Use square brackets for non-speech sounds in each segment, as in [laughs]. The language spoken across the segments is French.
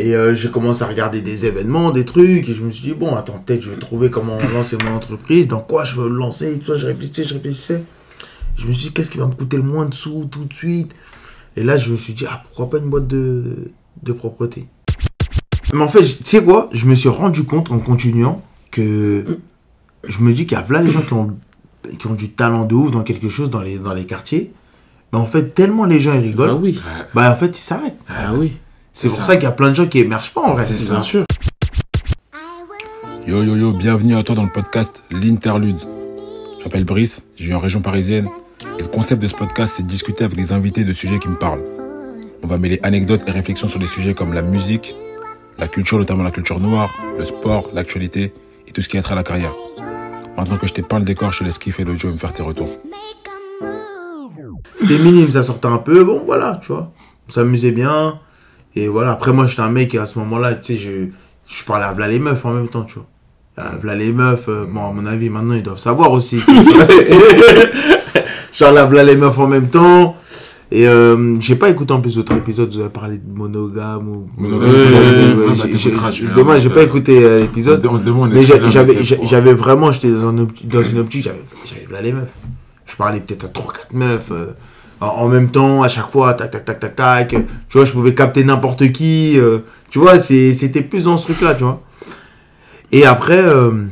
Et euh, j'ai commencé à regarder des événements, des trucs, et je me suis dit, bon, attends, peut-être je vais trouver comment [coughs] lancer mon entreprise, dans quoi je veux me lancer, et tout ça, je réfléchissais, je réfléchissais. Je me suis dit, qu'est-ce qui va me coûter le moins de sous tout de suite? Et là, je me suis dit, ah, pourquoi pas une boîte de, de propreté? Mais en fait, tu sais quoi? Je me suis rendu compte en continuant que [coughs] je me dis qu'il y a plein de gens qui ont, qui ont du talent de ouf dans quelque chose dans les, dans les quartiers. Mais en fait, tellement les gens ils rigolent, Ah oui. bah en fait, ils s'arrêtent. Ah oui. C'est pour ça, qu'il y a plein de gens qui émergent pas en vrai. C'est ça. Bien sûr. Yo yo yo, bienvenue à toi dans le podcast L'Interlude. Je m'appelle Brice, je vis en région parisienne. Et le concept de ce podcast, c'est de discuter avec des invités de sujets qui me parlent. On va mêler anecdotes et réflexions sur des sujets comme la musique, la culture, notamment la culture noire, le sport, l'actualité et tout ce qui a trait à la carrière. Maintenant que je t'ai peint le décor, je te laisse kiffer Joe et me faire tes retours. C'était minime, ça sortait un peu. Bon, voilà, tu vois. On s'amusait bien. Et voilà, après, moi, j'étais un mec, à ce moment-là, tu sais, je, je parlais à Vla les meufs en même temps, tu vois. À Vla les meufs, euh, bon, à mon avis, maintenant, ils doivent savoir aussi. [laughs] je parlais à Vla les meufs en même temps. Et euh, j'ai pas écouté en plus d'autres épisodes, vous avez parlé de monogame ou. Monogame, bah, Dommage, j'ai pas écouté euh, l'épisode. on se demande, Mais j'avais j'avais vraiment, j'étais dans, un dans une optique, j'avais là les meufs. Je parlais peut-être à 3-4 meufs euh, en, en même temps, à chaque fois, tac, tac, tac, tac, tac. Tu vois, je pouvais capter n'importe qui. euh, tu vois, c'était plus dans ce truc-là, tu vois. Et après, euh,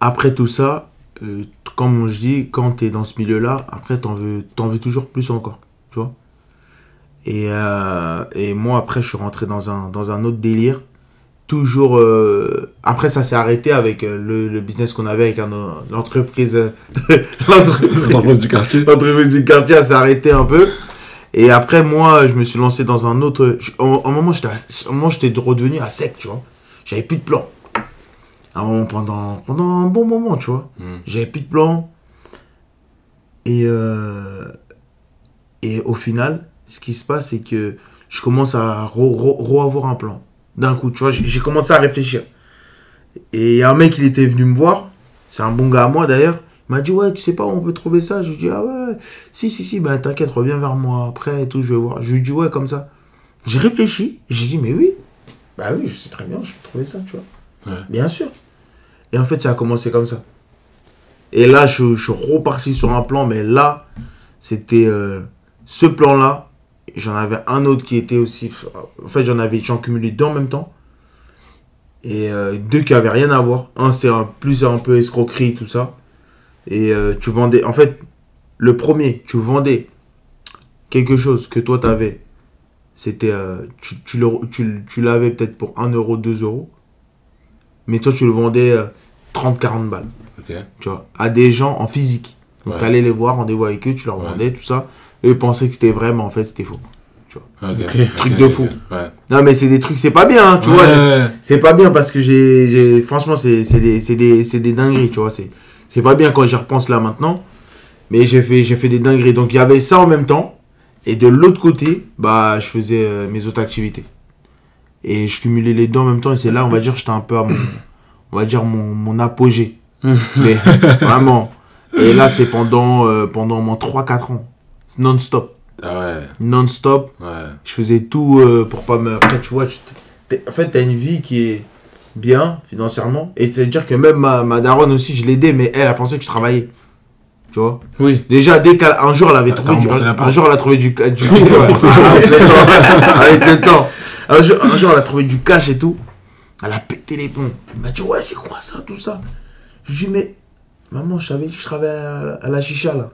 après tout ça, euh, comme je dis, quand tu es dans ce milieu-là, après, t'en veux, t'en veux toujours plus encore, tu vois. Et, et moi, après, je suis rentré dans un, dans un autre délire toujours euh, après ça s'est arrêté avec euh, le, le business qu'on avait avec un, l'entreprise [laughs] l'entreprise du quartier. l'entreprise du quartier s'est arrêté un peu. Et après moi je me suis lancé dans un autre je- au, au moment j'étais à- au moment j'étais redevenu à sec tu vois. J'avais plus de plan. Un moment, pendant pendant un bon moment tu vois. Mm. j'avais plus de plan. Et euh, et au final ce qui se passe c'est que je commence à re- re- re-avoir un plan d'un coup, tu vois, j'ai commencé à réfléchir. Et il y a un mec, il était venu me voir, c'est un bon gars à moi d'ailleurs, il m'a dit, ouais, tu sais pas où on peut trouver ça? Je lui ai dit, ah ouais, si, si, si, bah t'inquiète, reviens vers moi après et tout, je vais voir. Je lui ai dit, ouais, comme ça. J'ai réfléchi, j'ai dit, mais oui, bah oui, je sais très bien, je peux trouver ça, tu vois. Ouais. Bien sûr. Et en fait, ça a commencé comme ça. Et là, je, je suis reparti sur un plan, mais là, c'était euh, ce plan-là. J'en avais un autre qui était aussi. En fait, j'en avais, j'en cumulais deux en même temps. Et euh, deux qui avaient rien à voir. Un, c'était un, plus un peu escroquerie, tout ça. Et euh, tu vendais. En fait, le premier, tu vendais quelque chose que toi, t'avais. C'était. euh, tu, tu, le- tu, tu l'avais peut-être pour 1 euro, 2 euros. Mais toi, tu le vendais euh, 30-40 balles Ok. tu vois, à des gens en physique. Donc, Ouais. les voir, rendez-vous avec eux, tu leur Ouais. vendais, tout ça. Eux pensaient que c'était vrai, mais en fait, c'était faux. Ok. Truc Ok, de fou. Ouais. Non, mais c'est des trucs, c'est pas bien, hein, tu vois. Ouais. C'est pas bien parce que j'ai. Franchement, c'est c'est des, c'est des, c'est des dingueries, tu vois. C'est c'est pas bien quand j'y repense là maintenant. Mais j'ai fait, j'ai fait des dingueries. Donc, il y avait ça en même temps. Et de l'autre côté, bah, je faisais euh, mes autres activités. Et je cumulais les deux en même temps. Et c'est là, on va dire, j'étais un peu à mon. On va dire mon, mon apogée. [laughs] mais vraiment. Et là, c'est pendant, euh, pendant au moins 3-4 ans. Non-stop. Ah ouais. Non-stop. Ouais. Je faisais tout euh, pour pas me. Après, tu vois, tu en fait, t'as une vie qui est bien financièrement. Et c'est-à-dire que même ma, ma daronne aussi, je l'aidais, mais elle a pensé que je travaillais. Tu vois? Oui. Déjà, dès qu'un jour, elle avait trouvé du. Un jour, elle a trouvé du. du [laughs] [laughs] avec le temps. Avec le temps. Un jour, un jour, elle a trouvé du cash et tout. Elle a pété les plombs. Elle m'a dit, ouais, c'est quoi ça, tout ça? Je lui ai dit, mais maman, je savais que je travaillais à la, à la chicha là.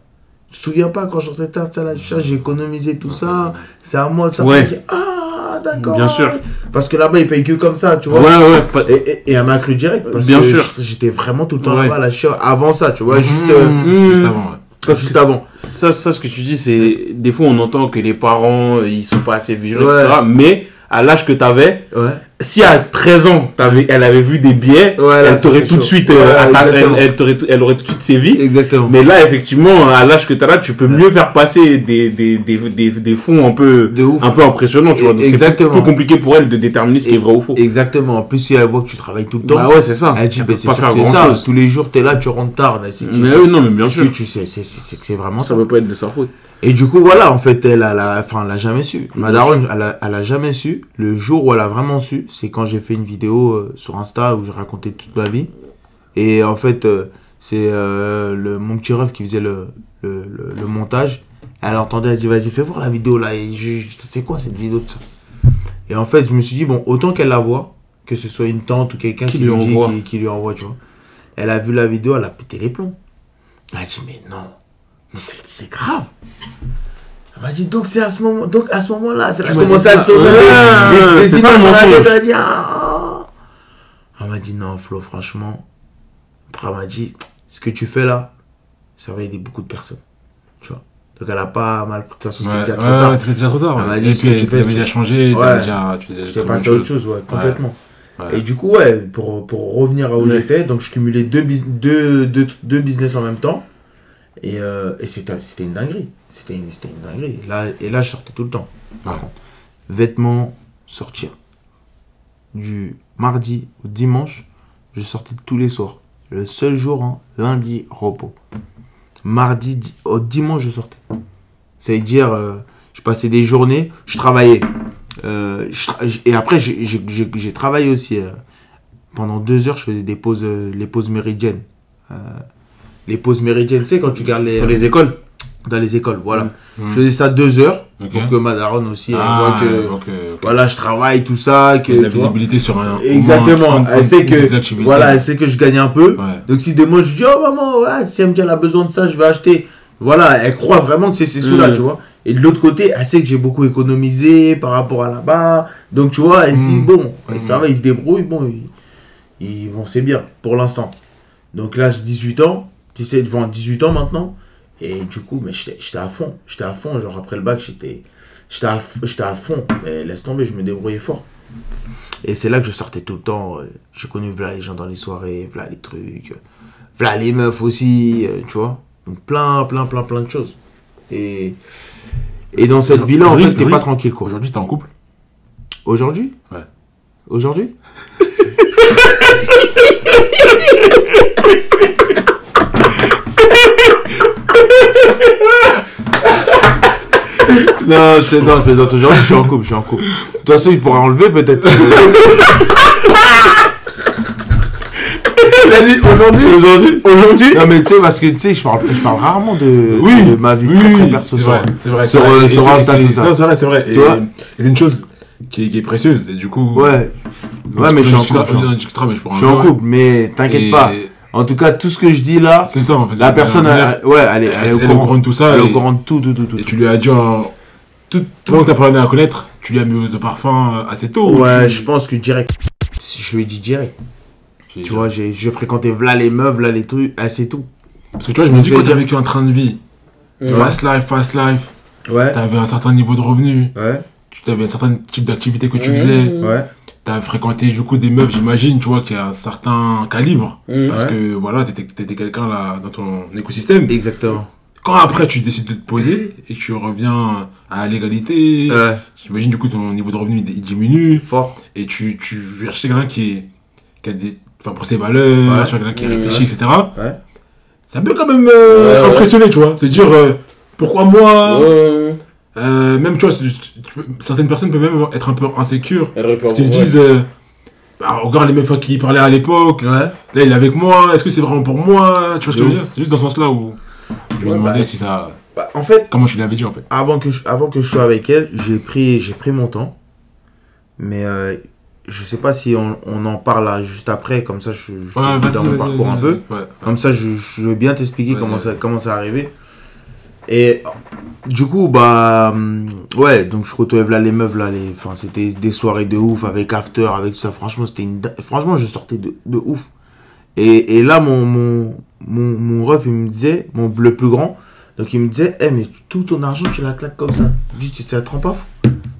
Tu te souviens pas quand j'étais tard à la chicha, j'ai économisé tout ça. C'est à moi de ça. Ouais. Ah, d'accord. Bien sûr. Parce que là-bas, ils payent que comme ça, tu vois. Ouais, ouais. pas- Et, et, et elle m'a cru direct. Parce Bien que sûr. j'étais vraiment tout le temps Ouais. là-bas à la chicha. Avant ça, tu vois, juste, euh, Mmh. Juste avant, ouais. Parce juste avant. Ça, ça, ce que tu dis, c'est. Des fois, on entend que les parents, ils sont pas assez vigilants, Ouais. etc. Mais à l'âge que tu avais, Ouais. Si à 13 ans, elle avait vu des billets, là, elle t'aurait tout de suite, euh, elle, elle elle aurait tout de suite sévi. Exactement. Mais là, effectivement, à l'âge que tu as là, tu peux mieux faire passer des, des, des, des, des fonds un peu, un peu impressionnants, tu vois. Donc, c'est plus compliqué pour elle de déterminer ce qui est vrai ou faux. Exactement. En plus, si elle voit que tu travailles tout le temps, Bah ouais, c'est ça. elle dit, bah, c'est ça. grand-chose. Tous les jours, t'es là, tu rentres tard. Là, Mais oui, non, mais bien sûr. que tu sais, c'est que c'est vraiment ça. Ça peut pas être de sa faute. Et du coup, voilà, en fait, elle, elle a, enfin, elle a jamais su. Ma daronne, elle a, elle a jamais su. Le jour où elle a vraiment su, c'est quand j'ai fait une vidéo euh, sur Insta où je racontais toute ma vie. Et en fait, euh, c'est euh, le, mon petit ref qui faisait le, le, le, le montage. Elle entendait, elle dit, vas-y, fais voir la vidéo là. Et c'est quoi cette vidéo de ça? Et en fait, je me suis dit, bon, autant qu'elle la voit, que ce soit une tante ou quelqu'un Qui qui, lui dit, qui, qui lui envoie, tu vois. Elle a vu la vidéo, elle a pété les plombs. Elle a dit, mais non, mais c'est c'est grave. Elle m'a dit, donc c'est à ce moment, donc à ce moment-là, m'as dit commencé à se Ouais, des- des c'est ça, images le dans la mensonge. tête, Elle a dit, ah. Elle m'a dit, non, Flo, franchement. Après, elle m'a dit, ce que tu fais là, ça va aider beaucoup de personnes. Tu vois. Donc elle a pas mal. De toute façon, c'était Ouais, déjà ouais, trop tard. c'était déjà trop tard. Elle m'a dit, Et puis, tu fais, déjà changé, Ouais. déjà, tu déjà passé à autre chose. ouais, complètement. Et du coup, ouais, pour, pour revenir à où j'étais, donc je cumulais deux, bus- deux, deux, deux business en même temps. Et, euh, et c'était c'était une dinguerie. C'était une, c'était une dinguerie. Là, et là, je sortais tout le temps. Par Ouais. contre, vêtements, sortir. Du mardi au dimanche, je sortais tous les soirs. Le seul jour, hein, lundi, repos. Mardi di- au dimanche, je sortais. C'est-à-dire, euh, je passais des journées, je travaillais. Euh, je tra- j- et après, j'ai- j'ai j'ai- j'ai travaillé aussi. pendant deux heures, je faisais des pauses, les pauses méridiennes. Les pauses méridiennes, tu sais, quand tu gardes les, Dans les écoles. dans les écoles, voilà. Mm. Je faisais ça deux heures Ok. pour que ma daronne aussi Ah, voit que voilà, je travaille, tout ça. Que, la vois. visibilité sur un. Exactement. un- un- Elle sait que, voilà, elle sait que je gagne un peu. Ouais. Donc si demain je dis, oh maman, ouais, si elle me dit elle a besoin de ça, je vais acheter. Voilà, elle croit vraiment que c'est ces sous-là, Mm. tu vois. Et de l'autre côté, elle sait que j'ai beaucoup économisé par rapport à là-bas. Donc tu vois, elle se dit, Mm. bon, Mm. ça va, ils se débrouillent. Bon, ils, ils- bon c'est bien pour l'instant. Donc là, j'ai 18 ans, 17, devant 18 ans maintenant. Et du coup, mais j'étais à fond. J'étais à fond. Genre après le bac, j'étais à, à fond. Mais laisse tomber, je me débrouillais fort. Et c'est là que je sortais tout le temps. euh, J'ai connu voilà les gens dans les soirées, voilà les trucs, euh, voilà les meufs aussi, euh, tu vois. Donc plein, plein, plein, plein de choses. Et, et dans cette vie-là, en fait, t'es pas tranquille, quoi. Aujourd'hui, t'es en couple? Aujourd'hui? Ouais. Aujourd'hui? [laughs] Non, je plaisante, je plaisante. Aujourd'hui, je suis en couple, je suis en couple. De toute façon, il pourra enlever peut-être. Il a dit aujourd'hui, aujourd'hui, aujourd'hui. Non, mais tu sais, parce que tu sais, je parle, je parle rarement de, de ma vie très, très perso c'est vrai, c'est vrai. sur, euh, sur Insta, tout ça. non, C'est vrai, c'est vrai. Et une chose qui est, qui est précieuse. Et du coup, Ouais. Ouais, mais je suis en couple. je suis en- couple, mais t'inquiète pas. En tout cas, tout ce que je dis là, C'est ça, en fait. la personne, Elle- elle- ouais, elle est, elle est au elle est au courant de tout ça. Elle est au courant de tout, tout, tout, tout. Et tu lui as dit, en- tout, tout le monde t'a appris à connaître, tu lui as mis au parfum euh, assez tôt. Ouais, tu- je pense que direct. Si je lui ai dit direct. tu- vois, j'ai j'ai fréquenté v'là les meufs, là les trucs, c'est tout. Parce que tu vois, je me dis, Je quand t'as vécu un train de vie, fast life, fast life, Ouais. t'avais un certain niveau de revenus, Ouais. tu avais un certain type d'activité que tu Mhm. faisais, Ouais. T'as fréquenté du coup des meufs, j'imagine, tu vois, qui a un certain calibre. Mhm. Parce Ouais. que voilà, t'étais t'étais quelqu'un là dans ton écosystème. Exactement. Quand après tu décides de te poser et tu reviens à l'égalité, Ouais. j'imagine du coup ton niveau de revenu il diminue Fort. et tu, tu vas chercher quelqu'un qui, est, qui a des. Enfin, pour ses valeurs, Ouais. tu vois, quelqu'un qui réfléchit, etc. Ça peut quand même euh, impressionner, tu vois. Se dire, euh, pourquoi moi? Euh, Même, tu vois, certaines personnes peuvent même être un peu insécures. Parce qu'ils se disent, euh, bah, regarde les mêmes fois qu'il parlait à l'époque, Ouais. là il est avec moi, est-ce que c'est vraiment pour moi Tu vois ce que je veux dire? C'est juste dans ce sens-là où je me demandais bah- si ça. Bah, en fait, Comment tu l'avais dit en fait avant que je, avant que je sois avec elle, j'ai pris, j'ai pris mon temps. Mais euh, je sais pas si on, on en parle là juste après, comme ça je, je Ouais, dans mon parcours un peu. Ouais. Comme ça, je, je veux bien t'expliquer comment ça, comment ça arrivé. Et du coup, bah, hum, ouais, donc je retrouvais là les meufs, là, les, enfin, c'était des soirées de ouf avec After, avec ça. Franchement, c'était une, franchement, je sortais de, de ouf. Et, et là, mon, mon, mon, mon ref, il me disait, mon, le plus grand, donc il me disait, eh, mais tout ton argent, tu la claques comme ça. Je dis, ça te rend pas fou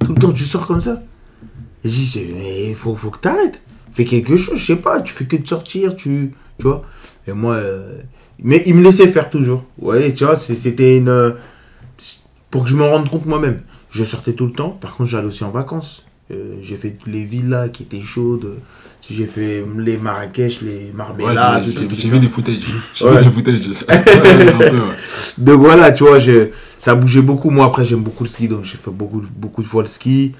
Tout le temps, tu sors comme ça Et dis, c'est- mais faut, faut que t'arrêtes. Fais quelque chose, je sais pas, tu fais que de sortir, tu, tu vois. Et moi, euh, mais il me laissait faire toujours. Ouais, tu vois, c'était une. Pour que je me rende compte moi-même. Je sortais tout le temps, par contre, j'allais aussi en vacances. Euh, j'ai fait toutes les villas qui étaient chaudes. J'ai fait les Marrakech, les Ouais, Marbella, ces j'ai- vu des footage. [laughs] J'ai Ouais. vu des footage. [laughs] Ouais, un peu, ouais. Donc voilà, tu vois, je, ça bougeait beaucoup. Moi, après, j'aime beaucoup le ski, donc j'ai fait beaucoup, beaucoup de fois le ski.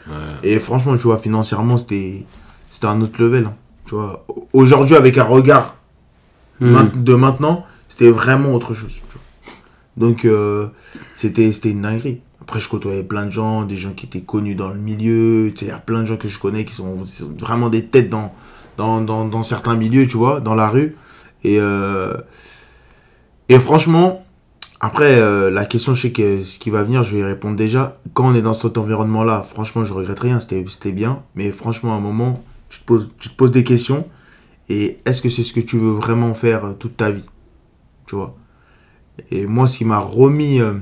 Et franchement, tu vois, financièrement, c'était, c'était un autre level. hein. Tu vois, aujourd'hui, avec un regard Hmm. de maintenant, c'était vraiment autre chose. tu vois. Donc, euh, c'était, une dinguerie. Après, je côtoyais plein de gens, des gens qui étaient connus dans le milieu. Tu sais, il y a plein de gens que je connais qui sont, vraiment des têtes dans, certains milieux, tu vois, dans la rue. Et, euh, franchement, après, euh, la question, je sais que ce qui va venir, je vais y répondre déjà. Quand on est dans cet environnement-là, franchement, je regrette rien, c'était bien. Mais franchement, à un moment, tu te poses, tu te poses des questions. Et est-ce que c'est ce que tu veux vraiment faire toute ta vie? Tu vois? Et moi, ce qui m'a remis, euh,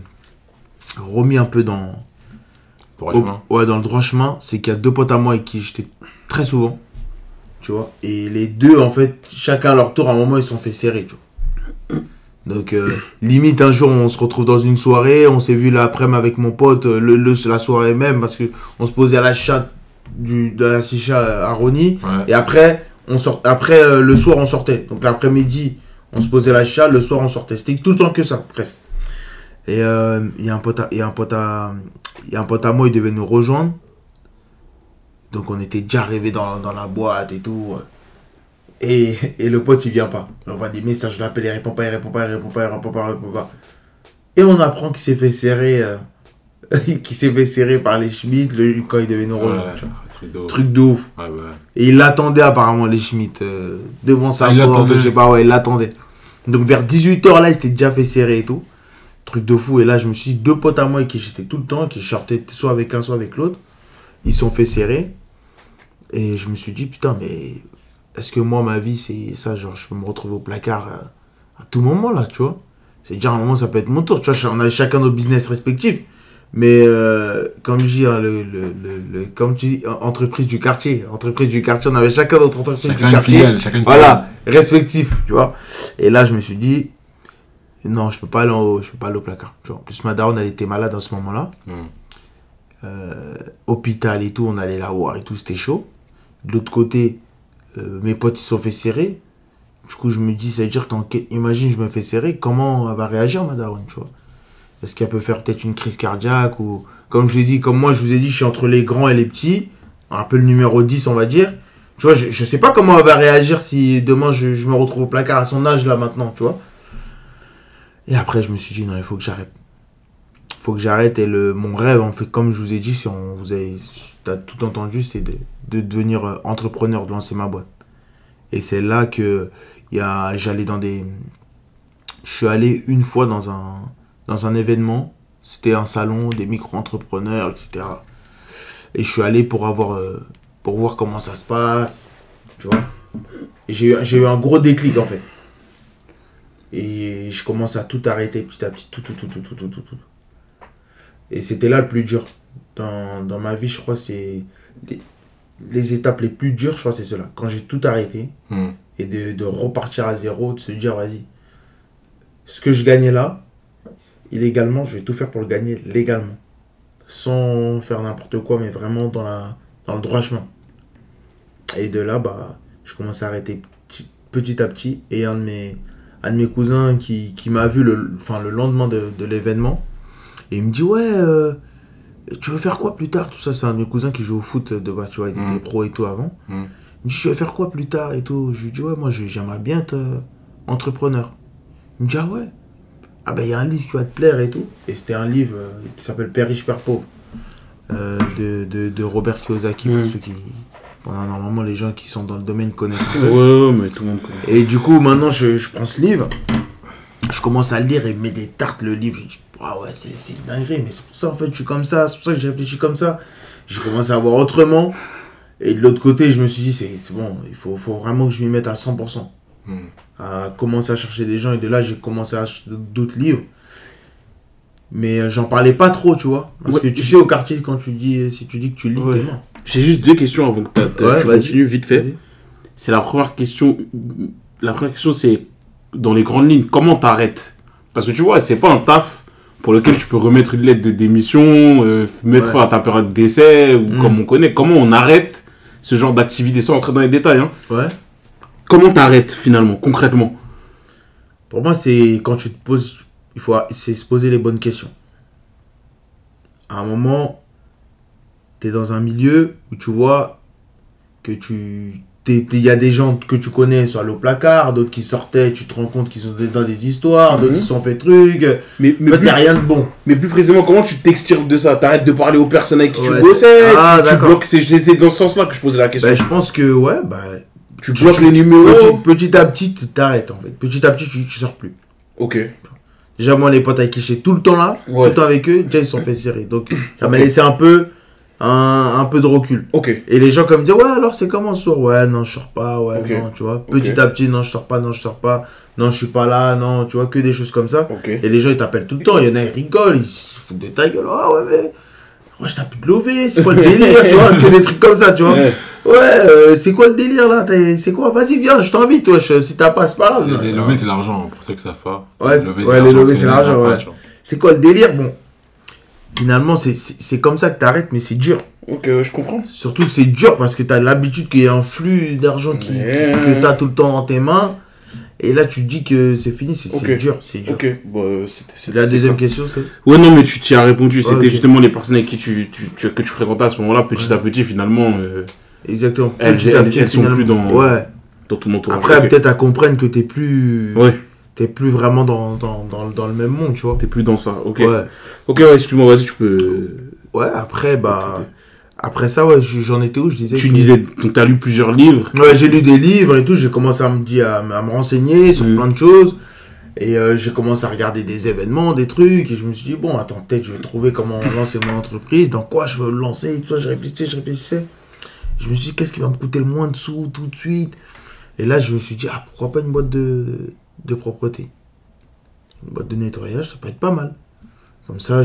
remis un peu dans, Droit au- chemin. ouais, dans le droit chemin, c'est qu'il y a deux potes à moi avec qui j'étais très souvent. Tu vois Et les deux, en fait, chacun à leur tour, à un moment, ils se sont fait serrer, tu vois. Donc, euh, limite, un jour, on se retrouve dans une soirée, on s'est vu l'après-midi avec mon pote, euh, le, le- la soirée même, parce que on se posait à la chatte du, de la chicha à Rony. Ouais. Et après, on sort, après euh, le soir, on sortait. Donc l'après-midi, on se posait la chicha, le soir, on sortait. C'était tout le temps que ça, presque. Et euh, il y a un pote à, il y a un pote à, il y a un pote à moi, il devait nous rejoindre. Donc on était déjà arrivé dans, dans la boîte et tout. Et, et le pote, il vient pas. On voit des messages, je l'appelle, il répond pas, il répond pas, il répond pas, il répond pas, il répond pas. Et on apprend qu'il s'est fait serrer, euh, [laughs] qu'il s'est fait serrer par les Schmitt le, quand il devait nous rejoindre. Ouais, tu vois. truc de ouf. Truc de ouf. Ouais, ouais. Et il l'attendait apparemment, les Schmitt, euh, devant sa Ah, il porte, je sais pas, ouais, il l'attendait. Donc vers 18h là, il s'était déjà fait serrer et tout. Truc de fou. Et là, je me suis dit, deux potes à moi qui j'étais tout le temps, qui sortaient soit avec un, soit avec l'autre, ils sont fait serrer. Et je me suis dit, putain, mais est-ce que moi, ma vie, c'est ça, genre, je peux me retrouver au placard euh, à, tout moment là, tu vois? C'est déjà un moment, ça peut être mon tour. Tu vois, on a chacun nos business respectifs. Mais euh, comme je dis, hein, le, le, le, comme tu dis, en- entreprise du quartier, entreprise du quartier, on avait chacun notre entreprise Chacun du quartier. filiale, chacun une Voilà, respectif, tu vois. Et là, je me suis dit, non, je peux pas aller, je peux pas aller au placard. Tu vois. En plus, ma daronne, elle était malade à ce moment-là. Hmm. Euh, hôpital et tout, on allait la voir et tout, c'était chaud. De l'autre côté, euh, mes potes ils se sont fait serrer. Du coup, je me dis, ça veut dire qu'en imagine, je me fais serrer, comment elle va réagir, ma daronne, tu vois Est-ce qu'elle peut faire peut-être une crise cardiaque ou, comme je l'ai dit, comme moi, je vous ai dit, je suis entre les grands et les petits, un peu le numéro 10, on va dire. Tu vois, je, je sais pas comment elle va réagir si demain je, me retrouve au placard à son âge là maintenant, tu vois. Et après, je me suis dit, non, il faut que j'arrête. Il faut que j'arrête. Et mon rêve, en fait, comme je vous ai dit, si on vous avez t'as tout entendu, c'est de, de devenir euh, entrepreneur, de lancer ma boîte. Et c'est là que il y a, j'allais dans des. Je suis allé une fois dans un, dans un événement. C'était un salon des micro-entrepreneurs, etc. Et je suis allé pour avoir. euh, pour voir comment ça se passe. Tu vois j'ai eu, un gros déclic en fait. Et je commence à tout arrêter petit à petit, tout, tout, tout, tout, tout, tout, tout. tout. Et c'était là le plus dur. Dans, dans ma vie, je crois, c'est. Les, les étapes les plus dures, je crois, c'est cela. Quand j'ai tout arrêté Hmm. et de, de repartir à zéro, de se dire, vas-y, ce que je gagnais là, illégalement, je vais tout faire pour le gagner légalement. Sans faire n'importe quoi, mais vraiment dans, la, dans le droit chemin. Et de là, bah, je commence à arrêter petit, petit à petit. Et un de mes, un de mes cousins qui, qui m'a vu le, enfin, le lendemain de, de l'événement, et il me dit, ouais, euh, tu veux faire quoi plus tard? Tout ça, c'est un de mes cousins qui joue au foot, de, bah, tu vois, il était Mm. pro et tout avant. Mm. Il me dit, tu veux faire quoi plus tard? Et tout Je lui dis, ouais, moi, j'aimerais bien être euh, entrepreneur. Il me dit, ah ouais? Ah ben, il y a un livre qui va te plaire et tout. Et c'était un livre euh, qui s'appelle Père riche, Père pauvre, euh, de, de, de Robert Kiyosaki, pour Mm. ceux qui... Bon, normalement, les gens qui sont dans le domaine connaissent un peu. Ouais, ouais, mais tout le monde connaît. Et du coup, maintenant, je, je prends ce livre, je commence à le lire et il me met des tartes le livre. Je dis, ah ouais, c'est c'est une dinguerie, mais c'est pour ça, en fait, je suis comme ça, c'est pour ça que j'ai réfléchi comme ça. J'ai commencé à voir autrement. Et de l'autre côté, je me suis dit, c'est c'est bon, il faut, faut vraiment que je m'y mette à 100%. Hmm. À commencer à chercher des gens. Et de là, j'ai commencé à acheter d'autres livres. Mais euh, j'en parlais pas trop, tu vois. Parce Ouais. que tu sais, au quartier, quand tu dis, si tu dis que tu lis, Ouais. J'ai juste deux questions avant que Ouais, tu vas-y. continues vite fait. C'est la première question. La première question, c'est dans les grandes lignes, comment t'arrêtes? Parce que tu vois, c'est pas un taf pour lequel tu peux remettre une lettre de démission, euh, mettre Ouais. fin à ta période d'essai, ou Mm. comme on connaît. Comment on arrête ce genre d'activité sans entrer dans les détails hein? Ouais. Comment t'arrêtes finalement, concrètement? Pour moi, c'est quand tu te poses, il faut, c'est se poser les bonnes questions. À un moment, tu es dans un milieu où tu vois que tu, il y a des gens que tu connais sur le placard, d'autres qui sortaient, tu te rends compte qu'ils sont dans des histoires, d'autres Mhm. qui sont fait trucs. mais, En fait, a rien de bon. Mais plus précisément, comment tu t'extirpes de ça? T'arrêtes de parler aux personnes avec qui Ouais, tu bossais ah. C'est c'est dans ce sens-là que je posais la question. Ben, je pense que, ouais, bah, tu bloques les numéros. petit, petit à petit, tu t'arrêtes en fait. Petit à petit, tu, tu sors plus. Ok. Déjà, moi, les potes avec qui j'étais tout le temps là, tout le temps avec eux, déjà, ils se sont fait serrer. Donc, ça m'a laissé un peu, un, un peu de recul. Ok. Et les gens comme me disaient, ouais, alors c'est comment soir? Ouais, non, je sors pas, ouais, non, tu vois. Petit à petit, non, je sors pas, non, je sors pas, non, je suis pas là, non, tu vois, que des choses comme ça. Et les gens, ils t'appellent tout le temps, il y en a, ils rigolent, ils se foutent de ta gueule, ah ouais, mais. Ouais, je t'ai plus de lever, c'est quoi le délire, tu vois, que des trucs comme ça, tu vois. Ouais. Euh, c'est quoi le délire là T'es- C'est quoi? Vas-y, viens, je t'invite, wesh, si t'as pas, c'est pas grave. Les levées, c'est l'argent, pour ceux qui savent pas. Ouais, Les les levées, c'est les l'argent, ouais. C'est quoi le délire? Bon, finalement, c'est- comme ça que t'arrêtes, mais c'est dur. Ok, je comprends. Surtout que c'est dur parce que t'as l'habitude qu'il y ait un flux d'argent qui, Ouais. qui- que t'as tout le temps dans tes mains. Et là, tu te dis que c'est fini, c'est dur, c'est dur. Ok. Bon, euh, c'était- c'était- La deuxième question, c'est. Ouais, non, mais tu t'y as répondu. C'était justement les personnes avec qui tu, tu, tu- que tu fréquentais à ce moment-là, petit à petit, finalement, euh, exactement. Elles- Petit à elles- petit, elles sont finalement. plus dans- Ouais. dans ton entourage. Après, peut-être à comprendre que t'es plus, Ouais, t'es plus vraiment dans, dans, dans, dans le même monde, tu vois. t'es plus dans ça. Ok. Ouais. Ok, ouais, excuse-moi, vas-y, tu peux. Ouais, après, bah. Après ça, ouais, j'en étais où? Je disais. Tu que- disais, t'as lu plusieurs livres. Ouais, j'ai lu des livres et tout, j'ai commencé à me, dire, à, me- me renseigner sur Mhm. plein de choses. Et euh, j'ai commencé à regarder des événements, des trucs. Et je me suis dit, bon, attends, peut-être je vais trouver comment [coughs] lancer mon entreprise, dans quoi je veux le lancer. Et tout ça, je réfléchissais, je réfléchissais. Je me suis dit, qu'est-ce qui va me coûter le moins de sous tout de suite? Et là, je me suis dit, ah, pourquoi pas une boîte de, de propreté? Une boîte de nettoyage, ça peut être pas mal. Comme ça,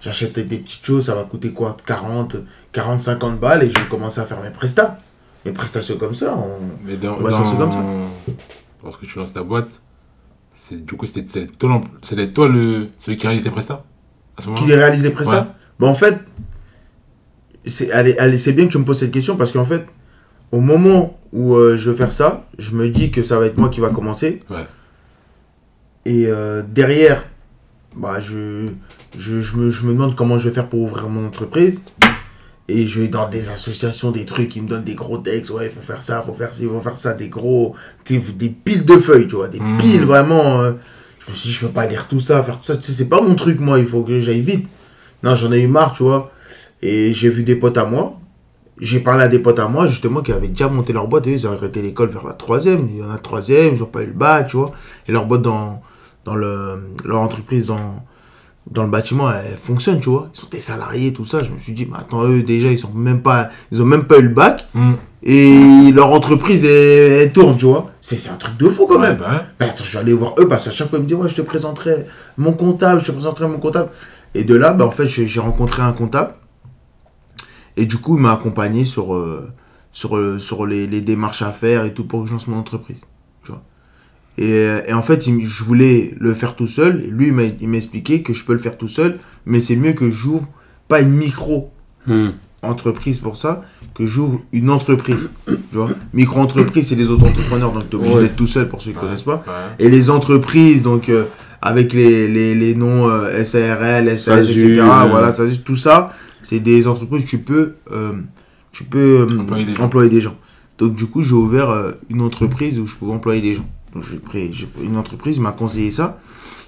j'achète des petites choses, ça va coûter quoi 40, 40, 50 balles et je vais commencer à faire mes prestats. Mes prestations comme ça, on, Mais dans, On va se comme ça. Lorsque tu lances ta boîte, c'est du coup, c'était c'est toi, toi le, celui qui réalise tes prestats à ce qui réalise les prestats? Ouais. Bah, en fait, c'est allez, allez, c'est bien que tu me poses cette question parce qu'en fait, au moment où euh, je veux faire ça, je me dis que ça va être moi qui va commencer. Ouais. Et euh, derrière, bah, je, je, je, me, je me demande comment je vais faire pour ouvrir mon entreprise. Et je vais dans des associations, des trucs qui me donnent des gros textes. Ouais, il faut faire ça, il faut faire ci, il faut faire ça. Des gros. Des, des piles de feuilles, tu vois. Des Mhm. piles vraiment. euh, je me suis dit, je peux pas lire tout ça, faire tout ça. Tu sais, c'est pas mon truc, moi. Il faut que j'aille vite. Non, j'en ai eu marre, tu vois. Et j'ai vu des potes à moi. J'ai parlé à des potes à moi, justement, qui avaient déjà monté leur boîte. Et ils ont arrêté l'école vers la troisième. Il y en a troisième, ils ont pas eu le bac, tu vois. Et leur boîte dans, dans le, leur entreprise dans, dans le bâtiment, elle fonctionne, tu vois. Ils sont des salariés, tout ça. Je me suis dit, mais attends, eux, déjà, ils sont même pas, ils ont même pas eu le bac. Hmm. Et leur entreprise, elle, elle tourne, tu vois. C'est un truc de fou, quand Ouais, même. Ben, attends, je vais aller voir eux parce qu'à chaque fois, ils me disent Ouais, je te présenterai mon comptable, je te présenterai mon comptable. Et de là, ben, en fait, j'ai j'ai rencontré un comptable. Et du coup, il m'a accompagné sur, euh, sur, euh, sur les, les démarches à faire et tout pour que je lance mon entreprise. Tu vois. Et, euh, et en fait, il je voulais le faire tout seul. Et lui, il m'a expliqué que je peux le faire tout seul, mais c'est mieux que j'ouvre pas une micro Hmm. entreprise pour ça que j'ouvre une entreprise. Tu vois Micro-entreprise, c'est les autres entrepreneurs, donc tu es obligé Ouais. d'être tout seul pour ceux qui ne connaissent pas. Ouais. Et les entreprises, donc euh, avec les, les, les noms euh, SARL, SAS, etc. euh. Voilà, ça, tout ça, c'est des entreprises où tu peux, euh, tu peux euh, Employer des gens. employer des gens. Donc du coup, j'ai ouvert euh, une entreprise où je pouvais employer des gens. Donc j'ai pris, j'ai pris une entreprise, il m'a conseillé ça.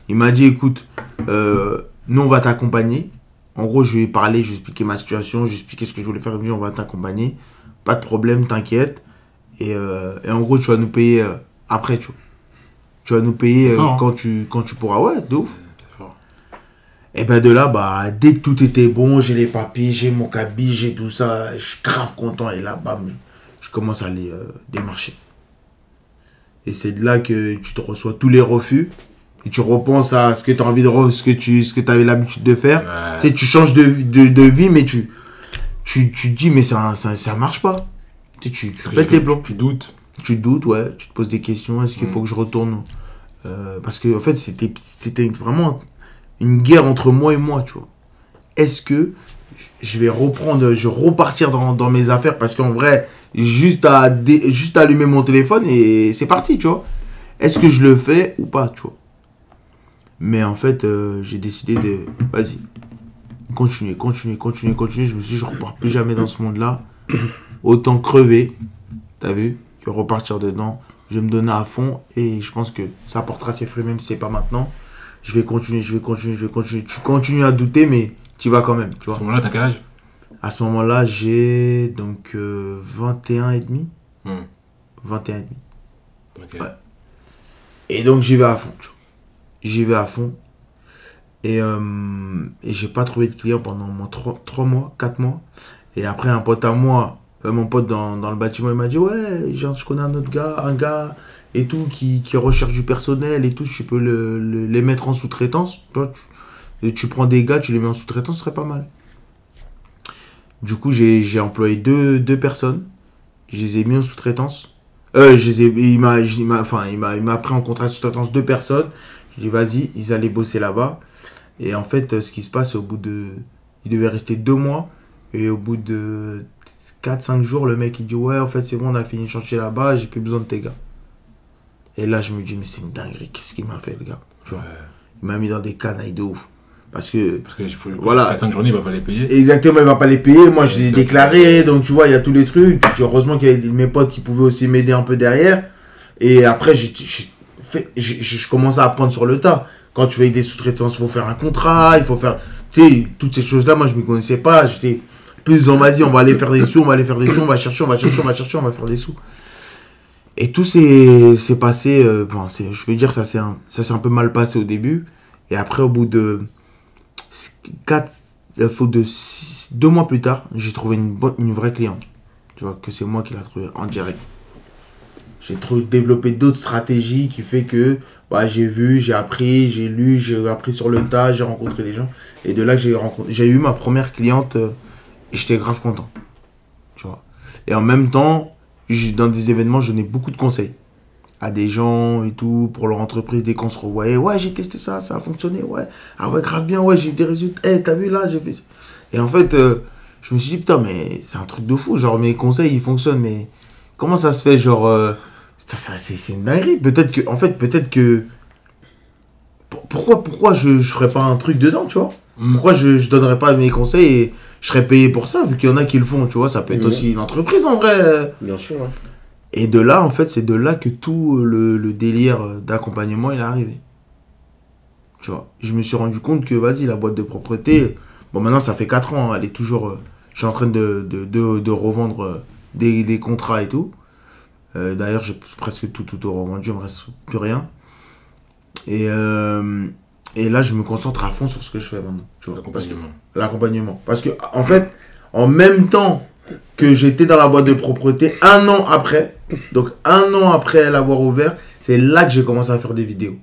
Il m'a dit, écoute, euh, nous on va t'accompagner. En gros, je lui ai parlé, je lui ai expliqué ma situation, je lui ai expliqué ce que je voulais faire. Il m'a dit, on va t'accompagner. Pas de problème, t'inquiète. Et, euh, et en gros, tu vas nous payer euh, après, tu vois. Tu vas nous payer fort, hein. quand, tu, quand tu pourras. Ouais, de ouf. Fort. Et ben de là, bah, dès que tout était bon, j'ai les papiers, j'ai mon cabis, j'ai tout ça, je suis grave content. Et là, bam, je commence à les euh, démarcher. Et c'est de là que tu te reçois tous les refus. Et tu repenses à ce que tu as envie de ce que tu ce que avais l'habitude de faire. Ouais. Tu sais, tu changes de, de, de vie, mais tu tu, tu te dis, mais ça, ça, ça marche pas. Tu, tu, tu pètes les plombs. Tu doutes. Tu te doutes, ouais. Tu te poses des questions. Est-ce qu'il Mm. faut que je retourne? Euh, Parce que, en fait, c'était c'était vraiment une guerre entre moi et moi, tu vois. Est-ce que je vais reprendre, je vais repartir dans, dans mes affaires? Parce qu'en vrai, juste à, juste à allumer mon téléphone et c'est parti, tu vois. Est-ce que je le fais ou pas, tu vois. Mais en fait, euh, j'ai décidé de, vas-y, continuer, continuer, continuer, continuer. Je me suis dit, je repars plus jamais dans ce monde-là. Autant crever, t'as vu, que repartir dedans. Je vais me donner à fond et je pense que ça apportera ses fruits, même si c'est pas maintenant. Je vais continuer, je vais continuer, je vais continuer. Tu continues à douter, mais tu vas quand même, tu À vois. ce moment-là, quel âge? À ce moment-là, j'ai donc euh, 21 et demi. Hmm. 21 et demi. Ouais. Et donc j'y vais à fond. J'y vais à fond. Et, euh, et j'ai pas trouvé de client pendant au moins 3, mois, 4 mois. Et après, un pote à moi, euh, mon pote dans, dans le bâtiment, il m'a dit Ouais, genre, je connais un autre gars, un gars et tout, qui, qui recherche du personnel et tout, je peux le, le- les mettre en sous-traitance. Tu prends des gars, tu les mets en sous-traitance, ce serait pas mal. Du coup, j'ai j'ai employé deux, deux personnes. Je les ai mis en sous-traitance. Euh, je les ai, il m'a, il m'a, enfin, il m'a, il m'a pris en contrat de sous-traitance deux personnes. Je dis vas-y, ils allaient bosser là-bas. Et en fait, euh, ce qui se passe, au bout de, il devait rester deux mois. Et au bout de 4-5 jours, le mec il dit ouais, en fait, c'est bon, on a fini de chantier là-bas, j'ai plus besoin de tes gars. Et là, je me dis mais c'est une dinguerie, qu'est-ce qu'il m'a fait le gars, tu vois? Il m'a mis dans des canailles de ouf. Parce que Parce que faut, Voilà. 4-5 journées, il va pas les payer. Exactement, il va pas les payer. Moi, je les ai déclarés. Donc, tu vois, il y a tous les trucs. Heureusement qu'il y avait mes potes qui pouvaient aussi m'aider un peu derrière. Et après, fait- j'ai- je commençais à apprendre sur le tas. Quand tu fais des sous-traitances, il faut faire un contrat, il faut faire. Tu sais, toutes ces choses-là, moi, je ne me connaissais pas. J'étais plus en vas-y, on va aller faire des sous, on va aller faire des sous, on va chercher, on va chercher, on va chercher, on va faire des sous. Et tout s'est passé. euh, bon, je veux dire, ça s'est un, ça s'est un peu mal passé au début. Et après, au bout de 4, faut de six- deux mois plus tard, j'ai trouvé une, bonne, une vraie cliente. Tu vois, que c'est moi qui l'a trouvé en direct. J'ai développé d'autres stratégies qui fait que bah, j'ai vu, j'ai appris, j'ai lu, j'ai appris sur le tas, j'ai rencontré des gens. Et de là que j'ai eu ma première cliente euh, et j'étais grave content. Tu vois. Et en même temps, dans des événements, je donnais beaucoup de conseils à des gens et tout pour leur entreprise dès qu'on se revoyait. Ouais, j'ai testé ça, ça a fonctionné. Ouais, ah ouais, grave bien. Ouais, j'ai eu des résultats. Eh, t'as vu là, j'ai fait. ça. Et en fait, euh, je me suis dit, putain, mais c'est un truc de fou. Genre, mes conseils, ils fonctionnent, mais comment ça se fait Genre, euh, c'est une dinguerie. Peut-être que, en fait, peut-être que. Pour- Pourquoi, pourquoi je, je ferais pas un truc dedans, tu vois? Mm. Pourquoi je, je donnerais pas mes conseils et je serais payé pour ça, vu qu'il y en a qui le font, tu vois? Ça peut être Mhm. aussi une entreprise en vrai. Bien sûr. hein. Et de là, en fait, c'est de là que tout le, le délire d'accompagnement il est arrivé. Tu vois, je me suis rendu compte que, vas-y, la boîte de propreté, bon, maintenant ça fait 4 ans, hein, elle est toujours. euh, je suis en train de, de, de, de revendre euh, des, des contrats et tout. Euh, D'ailleurs, j'ai presque tout, tout, tout revendu, il me reste plus rien. Et, euh, et là, je me concentre à fond sur ce que je fais maintenant. L'accompagnement. l'accompagnement. Parce que, en fait, en même temps que j'étais dans la boîte de propreté, un an après, donc un an après l'avoir ouvert, c'est là que j'ai commencé à faire des vidéos.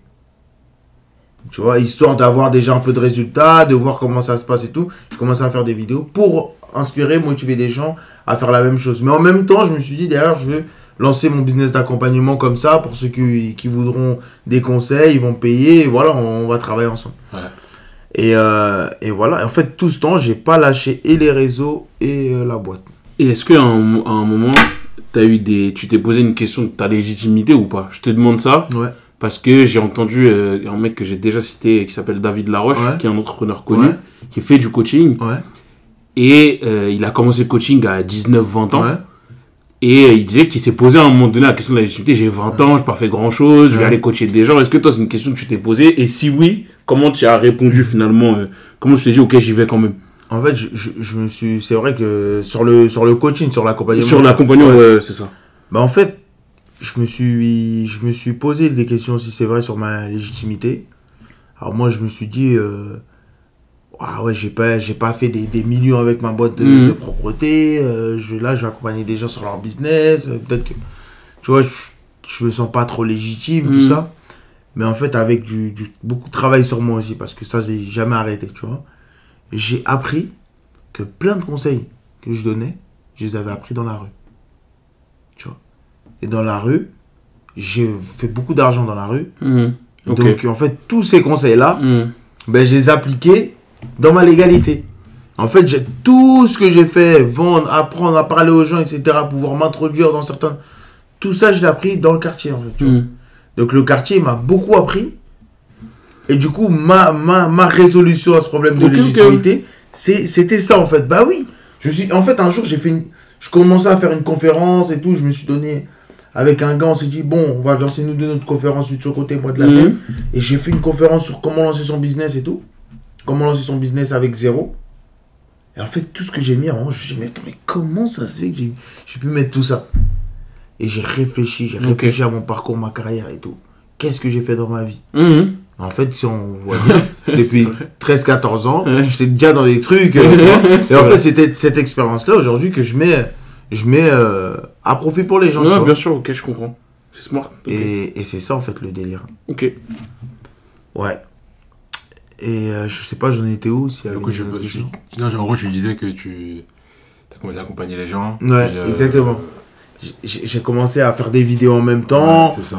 Tu vois, histoire d'avoir déjà un peu de résultats, de voir comment ça se passe et tout. Je commençais à faire des vidéos pour inspirer, motiver des gens à faire la même chose. Mais en même temps, je me suis dit, derrière, je veux lancer mon business d'accompagnement comme ça pour ceux qui, qui voudront des conseils, ils vont payer, et voilà, on, va travailler ensemble. Ouais. Et, euh, et voilà, Et en fait, tout ce temps, j'ai pas lâché et les réseaux et euh, la boîte. Et est-ce qu'à un, à un moment, as eu des, tu t'es posé une question de ta légitimité ou pas? Je te demande ça Ouais. parce que j'ai entendu euh, un mec que j'ai déjà cité qui s'appelle David Laroche, Ouais. qui est un entrepreneur connu, Ouais. qui fait du coaching. Ouais. Et euh, il a commencé le coaching à 19-20 ans. Et euh, il disait qu'il s'est posé à un moment donné la question de la légitimité. J'ai 20 ans, j'ai pas fait grand chose, je vais aller coacher des gens. Est-ce que toi, c'est une question que tu t'es posée? Et si oui, comment tu as répondu finalement euh, Comment tu t'es dit, ok, j'y vais quand même? En fait, je, je, je me suis. C'est vrai que sur le, sur le coaching, sur l'accompagnement. Sur l'accompagnement, Ouais. ouais, c'est ça. Bah, en fait, je me, suis, je me suis posé des questions aussi, c'est vrai, sur ma légitimité. Alors, moi, je me suis dit. euh, ah ouais, j'ai pas, j'ai pas fait des, des millions avec ma boîte de, Mhm. de propreté. euh, je, là, je vais accompagner des gens sur leur business. euh, Peut-être que. Tu vois, je, je me sens pas trop légitime, tout Mhm. ça. Mais en fait, avec du, du- beaucoup de travail sur moi aussi, parce que ça, j'ai jamais arrêté, tu vois. J'ai appris que plein de conseils que je donnais, je les avais appris dans la rue. Tu vois? Et dans la rue, j'ai fait beaucoup d'argent dans la rue. Ok. Donc, en fait, tous ces conseils-là, Mhm. ben, je les appliquais dans ma légalité. En fait, j'ai tout ce que j'ai fait, vendre, apprendre à parler aux gens, etc., pouvoir m'introduire dans certains... Tout ça, je l'ai appris dans le quartier, en fait. tu vois. Mhm. Donc le quartier m'a beaucoup appris. Et du coup, ma, ma, ma résolution à ce problème de légitimité, c'était ça, en fait. Bah oui. Je suis, en fait, un jour, j'ai fait une... Je commençais à faire une conférence et tout. Je me suis donné... Avec un gars, on s'est dit, bon, on va lancer nous deux notre conférence, lui de côté, moi de la mienne. Et j'ai fait une conférence sur comment lancer son business et tout. Comment lancer son business avec zéro. Et en fait, tout ce que j'ai mis, en je me suis dit, mais attends, mais comment ça se fait que j'ai pu mettre tout ça? Et j'ai réfléchi, j'ai réfléchi à mon parcours, ma carrière et tout. Qu'est-ce que j'ai fait dans ma vie? Mhm. En fait, si on voit bien, [laughs] depuis 13-14 ans, Ouais. j'étais déjà dans des trucs. euh, [laughs] et en vrai. fait, c'était cette expérience-là aujourd'hui que je mets, je mets euh, à profit pour les gens. tu vois. bien sûr, ok, je comprends. C'est smart. Et, et c'est ça, en fait, le délire. Ok. Ouais. Et euh, je sais pas, j'en étais où avait coup, je, je- non, en gros, je disais que tu as commencé à accompagner les gens. Ouais, euh, exactement. J'ai commencé à faire des vidéos en même ouais, temps c'est ça.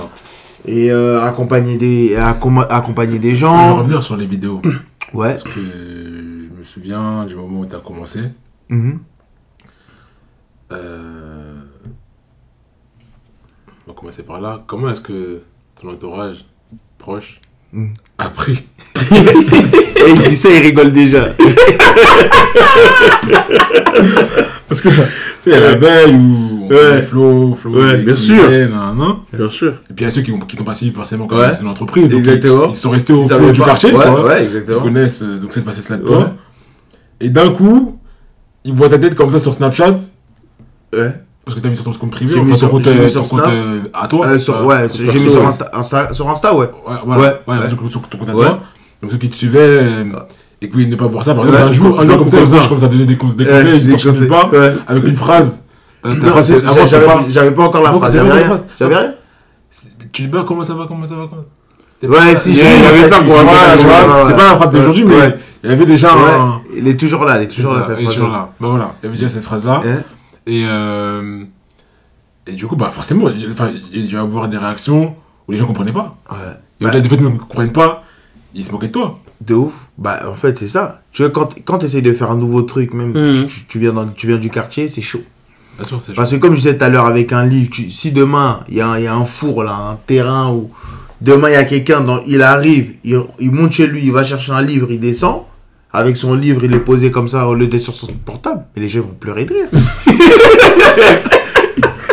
Et euh, accompagner, des, accom- accompagner des Je vais gens. revenir sur les vidéos. [clears throat] Ouais. Parce que je me souviens du moment où tu as commencé. Mhm. Euh, On va commencer par là. Comment est-ce que ton entourage proche Mm. a pris [laughs] [laughs] Et il dit ça, il rigole déjà. [laughs] Parce que, tu sais, il y a la veille Ouais. fait Flo, Flo, Ouais, bien sûr. nan, nan. Bien sûr. Et puis il y a ceux qui ont- qui t'ont pas suivi forcément quand Ouais. c'est une entreprise. Exactement. ils, ils sont restés au savaient du ouais. Ouais, Ils connaissent euh, donc cette facette-là de toi. Et d'un coup, ils voient ta tête comme ça sur Snapchat. Ouais. Parce que t'as mis sur ton compte privé, J'ai mis sur- compte, euh, euh, à toi. Euh, sur- ouais, j'ai mis sur. Insta, Insta- sur Insta, ouais. Ouais, voilà. Ouais, Ouais, ouais. sur- sur ton compte à Ouais. toi. Donc ceux qui te suivaient et qui ne pas voir ça, par Ouais. exemple, un jour, un jour comme ça, je commence à donner des, cons- des Ouais, conseils, je conseils. part, Ouais. avec une phrase. J'avais pas- pas encore la phrase. t'avais J'avais pas la rien. phrase. J'avais rien. Tu dis pas comment ça va, comment ça va, comment Ouais, pas- si, il si, il y avait ça, ouais, c'est pas la phrase d'aujourd'hui, mais il y avait déjà un. Il est toujours là, il est toujours là, et phrase. genre là. Bah voilà, il y avait déjà cette phrase-là. Et, euh, et du coup, bah forcément, il enfin, il y a avoir des réactions où les gens comprenaient pas. Ouais. Et au-delà du fait qu'ils ne comprennent pas, ils se moquaient de toi. De ouf. Bah, en fait, c'est ça. Tu vois, quand, quand tu essayes de faire un nouveau truc, même, Mhm. tu, tu- tu viens dans- tu viens du quartier, c'est chaud. Bien sûr, c'est Parce que, comme je disais tout à l'heure avec un livre, tu- si demain, il y, a y a un four, là, un terrain où demain, il y a quelqu'un, il arrive, il, il monte chez lui, il va chercher un livre, il descend. Avec son livre, il est posé comme ça au lieu d'être sur son portable. Mais les gens vont pleurer de rire. [laughs]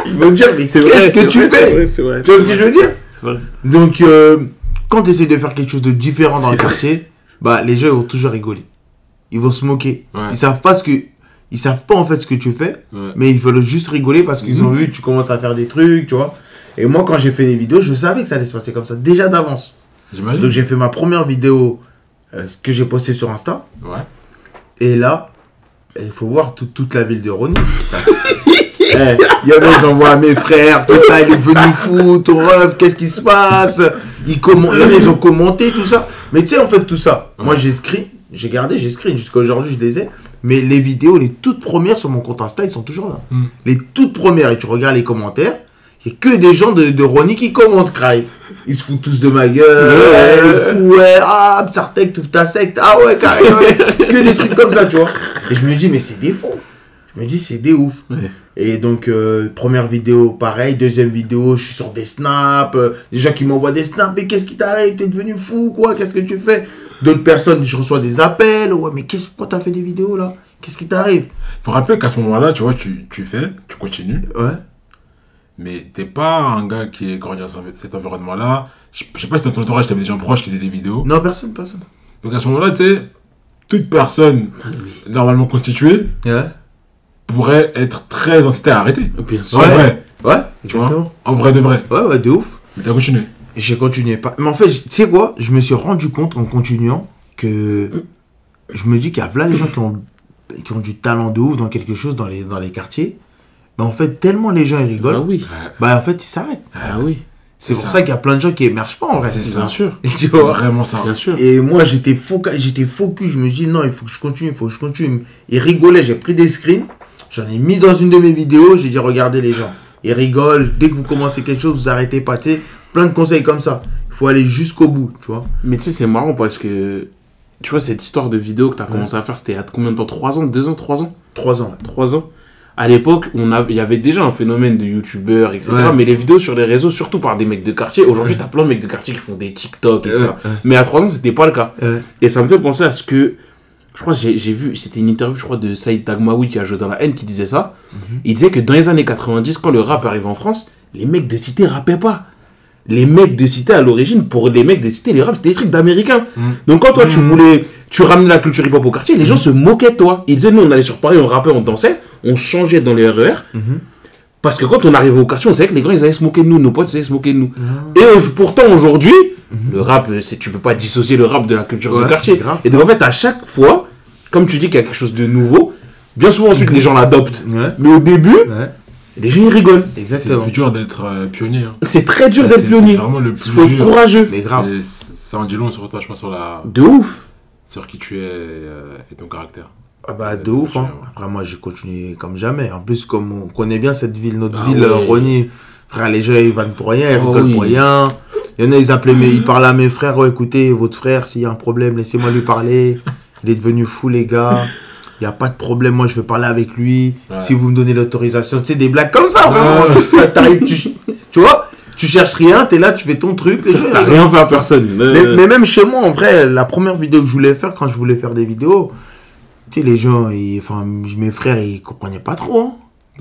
Ils vont me dire, mais C'est qu'est-ce vrai. que c'est tu vrai, fais? C'est vrai. Tu vois ce que je veux dire? C'est vrai. Donc, euh, quand tu essaies de faire quelque chose de différent dans le quartier, bah, les gens ils vont toujours rigoler. Ils vont se moquer. Ouais. Ils savent pas ce que. Ils savent pas en fait ce que tu fais, Ouais. mais ils veulent juste rigoler parce qu'ils ont vu que tu commences à faire des trucs, tu vois. Et moi, quand j'ai fait des vidéos, je savais que ça allait se passer comme ça, déjà d'avance. J'imagine. Donc, j'ai fait ma première vidéo, euh, ce que j'ai posté sur Insta. Ouais. Et là, il faut voir tout- toute la ville de Rony. [laughs] Eh, Il y en a, ils envoient à mes frères, tout ça, il est devenu fou, ton rêve, qu'est-ce qui se passe? Ils, ont commenté, tout ça. Mais tu sais, en fait, tout ça, moi j'ai screen, j'ai gardé, j'ai screen, jusqu'à aujourd'hui, je les ai. Mais les vidéos, les toutes premières sur mon compte Insta, ils sont toujours là. Mm. Les toutes premières, et tu regardes les commentaires, il n'y a que des gens de, de Ronnie qui commentent, cry. Ils se foutent tous de ma gueule, Ouais. ouais, le fou, ouais, ah, Psartek, tout ta secte, ah ouais, carrément, ouais. [laughs] que des trucs comme ça, tu vois. Et je me dis, mais c'est des faux. Je me dis, c'est des ouf. Ouais. Et donc, euh, première vidéo, pareil. Deuxième vidéo, je suis sur des snaps. euh, des gens qui m'envoient des snaps. Mais qu'est-ce qui t'arrive? T'es devenu fou, quoi? Qu'est-ce que tu fais? D'autres personnes, je reçois des appels. Ouais, mais qu'est-ce, pourquoi t'as fait des vidéos là? Qu'est-ce qui t'arrive? Faut rappeler qu'à ce moment-là, tu vois, tu, tu fais, tu continues, Ouais. mais t'es pas un gars qui est grandi dans ce- cet environnement-là. Je je sais pas si dans ton entourage, t'avais des gens proches qui faisaient des vidéos. Non, personne, personne. Donc à ce moment-là, tu sais, toute personne normalement constituée Ouais. Pourrait être très incitée à arrêter. Bien sûr. En Ouais. vrai, Ouais, tu vois. En vrai de vrai. Ouais, ouais, de ouf. Mais t'as continué. J'ai continué. Pas... Mais en fait, tu sais quoi? Je me suis rendu compte en continuant que je me dis qu'il y a plein de gens qui ont, qui ont du talent de ouf dans quelque chose dans les, dans les quartiers. Mais en fait, tellement les gens ils rigolent, Ah oui. bah en fait, ils s'arrêtent. Ah oui. C'est pour ça. ça, qu'il y a plein de gens qui émergent pas en vrai. C'est ça. Bien sûr. [laughs] Tu C'est vois? vraiment ça. Bien sûr. Et moi, j'étais focus, j'étais focus. Je me dis, non, il faut que je continue, il faut que je continue. Ils rigolaient, j'ai pris des screens. J'en ai mis dans une de mes vidéos, j'ai dit regardez les gens. Ils rigolent, dès que vous commencez quelque chose, vous arrêtez pas, tu sais, plein de conseils comme ça. Il faut aller jusqu'au bout, tu vois. Mais tu sais, c'est marrant parce que. Tu vois, cette histoire de vidéo que tu as commencé à faire, c'était a combien de temps? 3 ans? 2 ans? 3 ans? Trois ans. 3 ans? À l'époque, on avait- il y avait déjà un phénomène de youtubeurs, etc. Ouais. Mais les vidéos sur les réseaux, surtout par des mecs de quartier. Aujourd'hui, t'as plein de mecs de quartier qui font des TikTok et Ouais, ça. ouais. Mais à 3 ans, c'était pas le cas. Et ça me fait penser à ce que. Je crois que j'ai vu, c'était une interview, je crois, de Saïd Tagmaoui qui a joué dans la haine qui disait ça. Il disait que dans les années 90, quand le rap arrive en France, les mecs de cité rappaient pas. Les mecs de cité à l'origine, pour les mecs de cité, les rap c'était des trucs d'américains. Donc quand toi tu voulais, tu ramenais la culture hip-hop au quartier, les gens se moquaient de toi. Ils disaient, nous on allait sur Paris, on rappait, on dansait, on changeait dans les RER. Parce que quand on arrivait au quartier, on savait que les gars ils allaient se moquer de nous, nos potes ils allaient se moquer de nous. Et euh, pourtant aujourd'hui, le rap, tu peux pas dissocier le rap de la culture Ouais, du quartier. grave. Et donc en fait, à chaque fois, comme tu dis qu'il y a quelque chose de nouveau, bien souvent ensuite les gens l'adoptent. Ouais. Mais au début, Ouais. les gens ils rigolent. C'est Exactement. plus dur d'être euh, pionnier. hein. C'est très dur d'être c'est- pionnier. C'est vraiment le Il plus faut être dur. courageux. Mais grave. C'est- Ça en dit long sur toi, je pense, sur, la... De ouf. sur qui tu es euh, et ton caractère. Ah bah de ouf, hein. Après moi j'ai continué comme jamais. En plus comme on connaît bien cette ville, notre Ah ville, euh, Rony, frère les gens ils vannent pour rien, ils Oh rigolent oui. pour rien. Il y en a ils appelaient, mais ils parlaient à mes frères, oh, écoutez votre frère s'il y a un problème laissez-moi lui parler. [laughs] Il est devenu fou les gars. Il n'y a pas de problème, moi je veux parler avec lui. Ouais. Si vous me donnez l'autorisation, tu sais, des blagues comme ça, vraiment. Tu, tu vois, tu cherches rien, t'es là, tu fais ton truc. T'as rien fait à personne. mais, mais même chez moi, en vrai, la première vidéo que je voulais faire, quand je voulais faire des vidéos, tu sais, les gens, ils- enfin, mes frères, ils comprenaient pas trop. hein.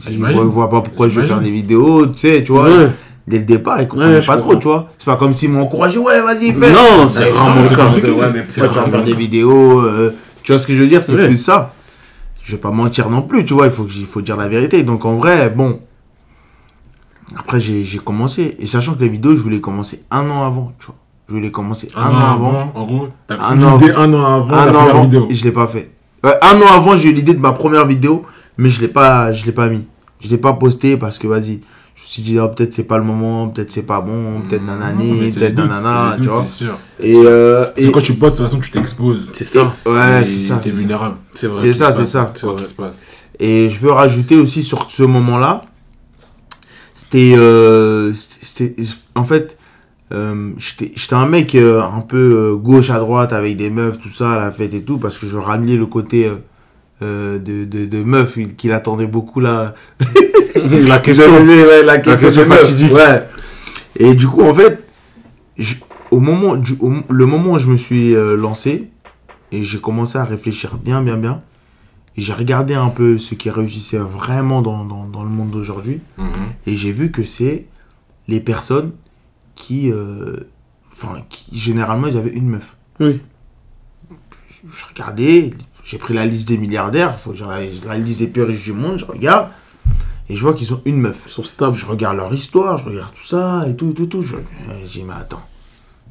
Ils j'imagine. voient, pas pourquoi je veux faire des vidéos, tu sais, tu vois. Ouais. Dès le départ, ils comprenaient Ouais, je pas trop, tu vois. C'est pas comme s'ils m'ont encouragé, ouais, vas-y, fais. Non, c'est vraiment c'est le cas. Ouais, mais C'est tu vas faire des vidéos euh, Tu vois ce que je veux dire? C'était Ouais. plus ça. Je vais pas mentir non plus, tu vois, il faut, il faut dire la vérité. Donc en vrai, bon. Après, j'ai commencé. Et sachant que les vidéos, je voulais commencer un an avant, tu vois. Je voulais commencer un, Un, an an avant. avant, en gros, t'as Un pris an l'idée un an avant un la an première avant, vidéo. et je l'ai pas fait. Ouais, un an avant, j'ai eu l'idée de ma première vidéo, mais je l'ai pas, je l'ai pas mis. Je l'ai pas posté parce que vas-y, me suis dit oh, peut-être c'est pas le moment, peut-être c'est pas bon, peut-être Non, nanani, peut-être doutes, nanana, tu vois. C'est sûr. Et, euh, C'est et quand tu postes, de toute façon, tu t'exposes. C'est ça. ouais, c'est ça. T'es vulnérable. C'est vrai. C'est ça, c'est ça. Quoi se passe. Et je veux rajouter aussi sur ce moment-là, c'était, euh, c'était, c'était- en fait, euh, j'étais un mec euh, un peu gauche à droite avec des meufs, tout ça, à la fête et tout, parce que je ramenais le côté euh, de, de, de meuf qu'il attendait beaucoup là. [laughs] La [laughs] Que question. ouais, la question, question des meufs, fatidique. Ouais. Et du coup, en fait, je- au moment, du, au- le moment où je me suis euh, lancé, et j'ai commencé à réfléchir bien, bien, bien, et j'ai regardé un peu ce qui réussissait vraiment dans, dans, dans le monde d'aujourd'hui, Mhm. et j'ai vu que c'est les personnes qui, euh, enfin, qui, généralement, ils avaient une meuf. Oui. Je regardais, j'ai pris la liste des milliardaires, il faut que la, la liste des plus riches du monde, je regarde, et je vois qu'ils ont une meuf. Ils sont stables. Je regarde leur histoire, je regarde tout ça et tout, tout, tout. Je, je dis, mais attends,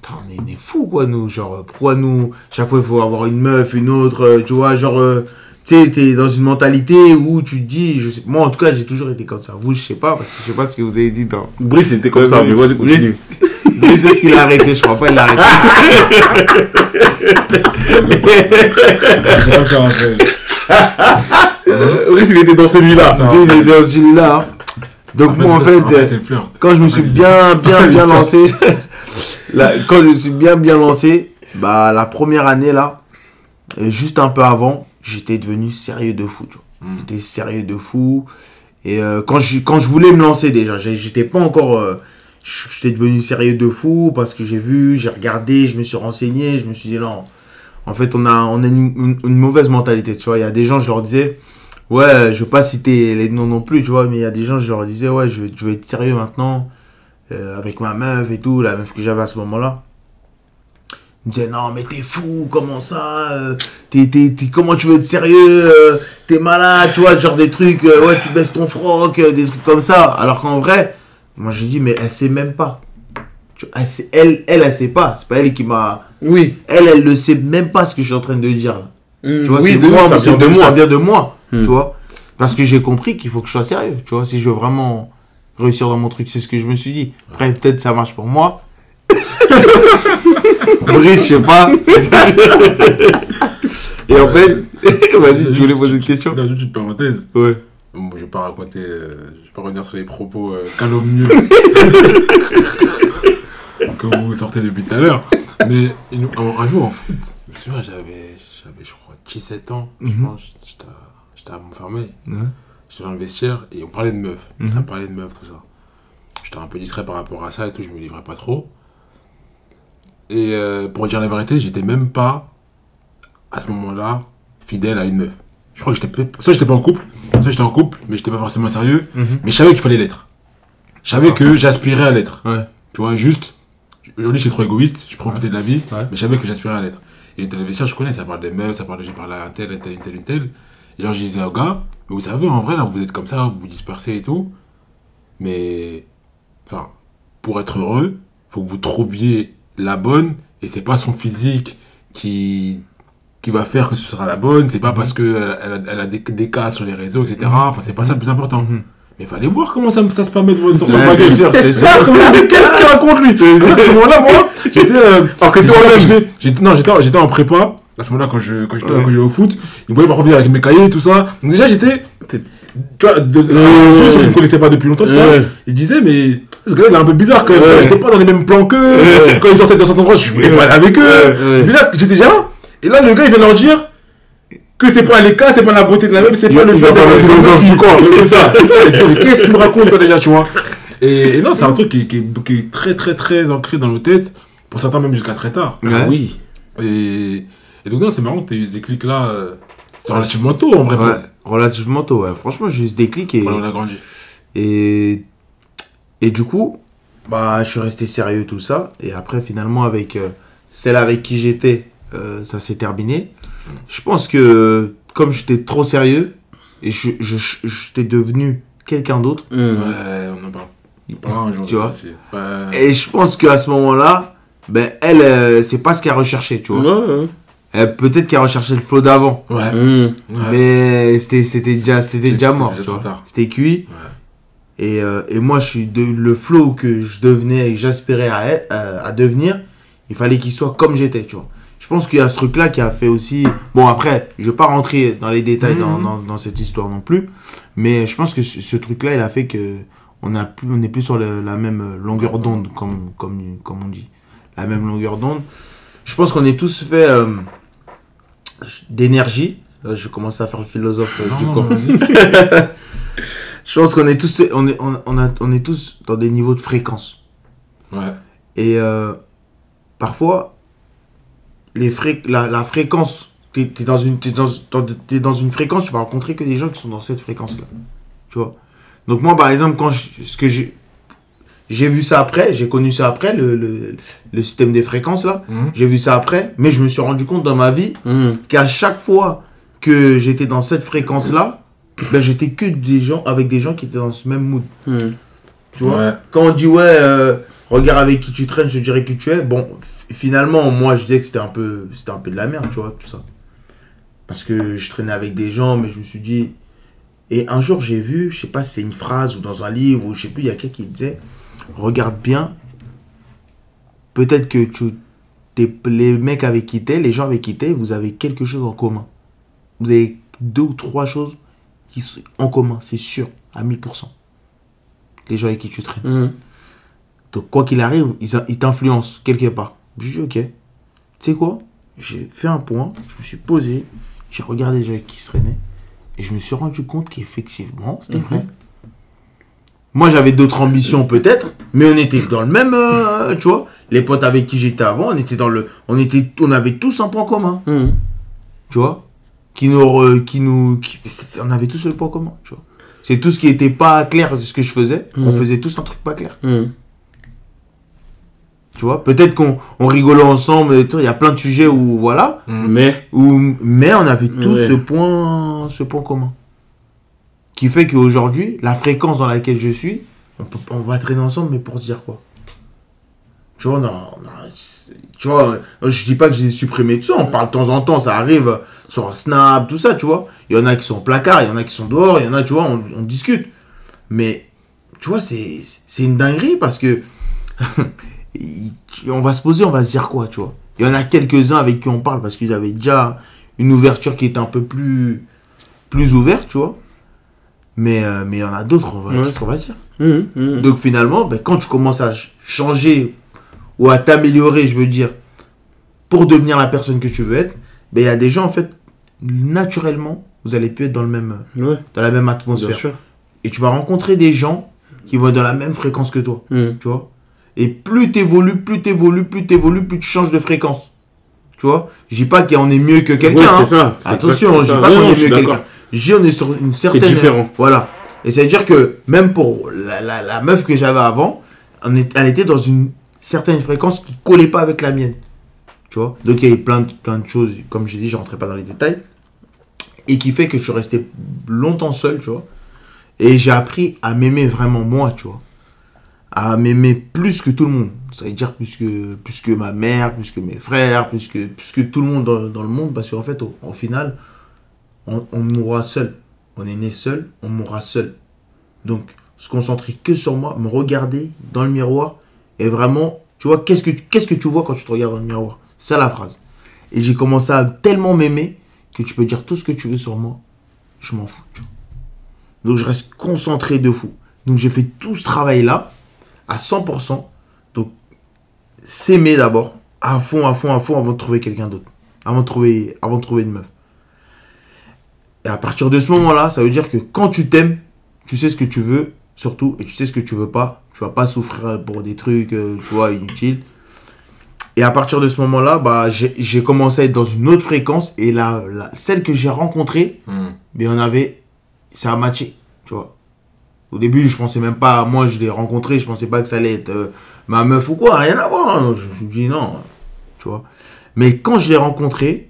attends, on est, on est fous, quoi, nous. Genre, euh, pourquoi nous, chaque fois, il faut avoir une meuf, une autre, euh, tu vois, genre, euh, tu sais, t'es dans une mentalité où tu te dis, je sais, moi, en tout cas, j'ai toujours été comme ça. Vous, je sais pas, parce que je sais pas ce que vous avez dit dans. Brice était comme ça, mais vas-y, continue. Mais c'est ce qu'il a arrêté, je crois pas, il l'a arrêté. Fait. Brice, il était dans celui-là. Il était dans celui-là. hein. Donc, Après, moi, en fait, euh, quand je me suis bien, bien, [laughs] bien lancé, [laughs] là, quand je me suis bien, bien lancé, bah, la première année, là, euh, juste un peu avant, j'étais devenu sérieux de fou, tu vois. Mm. J'étais sérieux de fou. Et euh, quand, je, quand je voulais me lancer déjà, j'étais pas encore... euh, j'étais devenu sérieux de fou parce que j'ai vu, j'ai regardé, je me suis renseigné, je me suis dit non. En fait, on a, on a une, mauvaise mentalité, tu vois. Il y a des gens, je leur disais, ouais, je veux pas citer les noms non plus, tu vois, mais il y a des gens, je leur disais, ouais, je, je veux être sérieux maintenant, euh, avec ma meuf et tout, la meuf que j'avais à ce moment-là. Ils me disaient, non, mais t'es fou, comment ça euh, t'es, t'es- t'es- Comment tu veux être sérieux euh, T'es malade, tu vois, genre des trucs, euh, ouais, tu baisses ton froc, euh, des trucs comme ça. Alors qu'en vrai, moi j'ai dit, mais elle sait même pas. Elle, sait- elle, elle, elle sait pas. C'est pas elle qui m'a. Oui. Elle, elle ne sait même pas ce que je suis en train de dire. là. Tu vois, oui, c'est de moi, ça vient de de moi. Ça vient de moi, Hmm. tu vois. Parce que j'ai compris qu'il faut que je sois sérieux, tu vois. Si je veux vraiment réussir dans mon truc, c'est ce que je me suis dit. Après, peut-être ça marche pour moi. [laughs] Brice, je sais pas. [laughs] Et en fait, [laughs] vas-y, tu voulais poser une question? Dans une petite parenthèse. Ouais. Vais pas raconter, euh, je vais pas revenir sur les propos euh, calomnieux [laughs] que vous sortez depuis tout à l'heure. Mais une- un, un jour en foot, je me souviens, j'avais, j'avais, je crois, 17 ans. Je Mhm. pense, j'étais à, j'étais à Montfermeil. Ouais. J'étais dans le vestiaire et on parlait de meufs. Mhm. Ça parlait de meufs, tout ça. J'étais un peu discret par rapport à ça et tout, je me livrais pas trop. Et euh, pour dire la vérité, j'étais même pas, à ce moment-là, fidèle à une meuf. Je crois que j'étais soit j'étais pas en couple, soit j'étais en couple, mais j'étais pas forcément sérieux. Mhm. Mais je savais qu'il fallait l'être. Je savais que j'aspirais à l'être. Ouais. Tu vois, juste, aujourd'hui, je suis trop égoïste, je profitais de la vie, Ouais. mais je savais que j'aspirais à l'être. Et les je connais, ça parle des meufs, ça parle de j'ai parlé à un tel, un tel, une telle, une telle. Et genre, je disais aux gars, mais vous savez, en vrai, là, vous êtes comme ça, vous vous dispersez et tout. Mais, enfin, pour être heureux, faut que vous trouviez la bonne, et c'est pas son physique qui, qui va faire que ce sera la bonne, c'est pas parce que elle, a, elle a des, des cas sur les réseaux, etc. Enfin, c'est pas ça le plus important. Mhm. Mais fallait voir comment ça, ça se permet de sur son c'est sûr, c'est sûr. [laughs] Qu'est-ce qu'il raconte lui? À ce moment-là, moi, j'étais. Euh, que j'étais- toi-même. j'étais- j'étais- Non, j'étais j'étais en prépa. À ce moment-là, quand je quand j'étais Ouais. quand j'allais au foot, ils me voyaient parfois venir avec mes cahiers et tout ça. Donc déjà, j'étais. Tu vois, de, de, Ouais. ceux qui me connaissaient pas depuis longtemps, ça, Ouais. ils disaient, mais ce gars il est un peu bizarre quand même. Ouais. Tu vois, J'étais pas dans les mêmes plans qu'eux. Ouais. Quand ils sortaient dans certains endroits, je voulais pas aller avec eux. Déjà, j'étais déjà. Et là, le gars, il vient leur dire que c'est pas les cas, c'est pas la beauté de la meuf, c'est pas le il va fait. C'est ça, c'est ça. [laughs] Qu'est-ce qu'il me raconte, toi, déjà, tu vois? Et, et non, c'est un truc qui, est- qui est- qui est très, très, très ancré dans nos têtes, pour certains même jusqu'à très tard. Ouais. Ah oui. Et, et donc, non, c'est marrant que tu aies eu des clics là. euh, C'est relativement tôt, en vrai. Ouais, relativement tôt, ouais. Franchement, j'ai juste des clics et, Pour- On a grandi. et, et du coup, bah, je suis resté sérieux, tout ça. Et après, finalement, avec euh, celle avec qui j'étais, euh, ça s'est terminé. Je pense que, comme j'étais trop sérieux, et je, je, je- j'étais devenu quelqu'un d'autre, Mmh. Ouais, on en parle. Un jour Tu ça vois. Ouais. et je pense qu'à ce moment-là, ben, elle, euh, c'est pas ce qu'elle recherchait, tu vois. Ouais, ouais. Elle, peut-être qu'elle recherchait le flow d'avant. Ouais. Mmh. ouais. Mais c'était c'était déjà c'était déjà mort déjà tu trop vois. tard. c'était cuit et, euh, et moi je suis de, le flow que je devenais et que j'aspirais à, être- à, à devenir il fallait qu'il soit comme j'étais tu vois je pense qu'il y a ce truc là qui a fait aussi bon après je vais pas rentrer dans les détails dans, Mhm. dans, dans cette histoire non plus mais je pense que ce, ce truc là il a fait que on a plus on est plus sur le- la même longueur d'onde comme comme comme on dit. La même longueur d'onde. Je pense qu'on est tous fait euh, d'énergie. Euh, je commence à faire le philosophe euh, Non, du non, [laughs] je pense qu'on est tous on est, on, on a, on est tous dans des niveaux de fréquence. Ouais. et euh, parfois les fré la, la fréquence t'es es dans une t'es dans, dans- t'es dans une fréquence tu vas rencontrer que des gens qui sont dans cette fréquence là tu vois? Donc moi par exemple quand je- ce que j'ai j'ai vu ça après j'ai connu ça après le, le, le système des fréquences là Mhm. j'ai vu ça après mais je me suis rendu compte dans ma vie Mmh. qu'à chaque fois que j'étais dans cette fréquence là ben j'étais que des gens avec des gens qui étaient dans ce même mood Mmh. tu vois? Ouais. quand on dit ouais euh, regarde avec qui tu traînes je dirais qui tu es. Bon finalement moi je disais que c'était un peu un de la merde tu vois tout ça. Parce que je traînais avec des gens mais je me suis dit et un jour j'ai vu je sais pas si c'est une phrase ou dans un livre ou je sais plus il y a quelqu'un qui disait regarde bien peut-être que tu les mecs avec qui les gens avec qui vous avez quelque chose en commun. Vous avez deux ou trois choses qui sont en commun c'est sûr à 1000% les gens avec qui tu traînes. Mmh. Donc, quoi qu'il arrive, ils, ils t'influencent quelque part. Je dis, ok. Tu sais quoi? J'ai fait un point, je me suis posé, j'ai regardé les gens qui se traînaient, et je me suis rendu compte qu'effectivement, c'était vrai. Moi, j'avais d'autres ambitions peut-être, mais on était dans le même, euh, tu vois. Les potes avec qui j'étais avant, on était dans le, on était, on avait tous un point commun, Mmh. tu vois, qui nous, qui nous, qui- on avait tous le point commun, tu vois. C'est tout ce qui était pas clair de ce que je faisais, on Mhm. faisait tous un truc pas clair. Tu vois, peut-être qu'on on rigolait ensemble, et tout, il y a plein de sujets où, voilà, Mais. où, mais on avait tous Ouais. ce point, ce point commun. Qui fait qu'aujourd'hui, la fréquence dans laquelle je suis, on, peut, on va traîner ensemble, mais pour se dire quoi? Tu vois, non, non, tu vois, je dis pas que j'ai supprimé tout ça, on parle de temps en temps, ça arrive sur Snap, tout ça, tu vois. Il y en a qui sont au placard, il y en a qui sont dehors, il y en a, tu vois, on, on discute. Mais, tu vois, c'est c'est une dinguerie parce que [laughs] on va se poser, on va se dire quoi, tu vois. Il y en a quelques-uns avec qui on parle parce qu'ils avaient déjà une ouverture qui était un peu plus, plus ouverte, tu vois. Mais euh, mais il y en a d'autres, on va- Ouais. qu'est-ce qu'on va dire Mhm, mhm. Donc finalement, ben, quand tu commences à ch- changer ou à t'améliorer, je veux dire, pour devenir la personne que tu veux être, ben, il y a des gens, en fait, naturellement, vous allez plus être dans, le même, Ouais, dans la même atmosphère. Et tu vas rencontrer des gens qui vont être dans la même fréquence que toi, Mhm. tu vois. Et plus tu évolues, plus tu évolues, plus tu évolues, plus tu changes de fréquence. Tu vois? Je dis pas qu'on est mieux que quelqu'un. Ouais, hein. c'est ça. c'est Attention, je c'est dis ça. pas qu'on est mieux que quelqu'un. Je dis on est sur une certaine... différent. Voilà. Et c'est-à-dire que même pour la, la- la meuf que j'avais avant, on est- elle était dans une certaine fréquence qui collait pas avec la mienne. Tu vois? Donc il y avait plein de, plein de choses, comme j'ai dit, je rentrais pas dans les détails. Et qui fait que je suis resté longtemps seul, tu vois. Et j'ai appris à m'aimer vraiment moi, tu vois. À m'aimer plus que tout le monde. Ça veut dire plus que, plus que ma mère, plus que mes frères, plus que, plus que tout le monde dans, le monde. Parce qu'en fait, au, final, on, on mourra seul. On est né seul, on mourra seul. Donc, se concentrer que sur moi, me regarder dans le miroir et vraiment, tu vois, qu'est-ce que, que tu vois quand tu te regardes dans le miroir? C'est la phrase. Et j'ai commencé à tellement m'aimer que tu peux dire tout ce que tu veux sur moi, je m'en fous. Donc, je reste concentré de fou. Donc, j'ai fait tout ce travail-là à 100%. Donc, s'aimer d'abord, à fond, à fond, à fond, avant de trouver quelqu'un d'autre. Avant de trouver, avant de trouver une meuf. Et à partir de ce moment-là, ça veut dire que quand tu t'aimes, tu sais ce que tu veux, surtout, et tu sais ce que tu veux pas. Tu vas pas souffrir pour des trucs, euh, tu vois, inutiles. Et à partir de ce moment-là, bah, j'ai commencé à être dans une autre fréquence. Et la, la- celle que j'ai rencontrée, Hmm. mais on avait. Ça a matché, tu vois. Au début, je pensais même pas. Moi, je l'ai rencontrée, je pensais pas que ça allait être euh, ma meuf ou quoi, rien à voir. hein. Je me dis non, tu vois. Mais quand je l'ai rencontrée,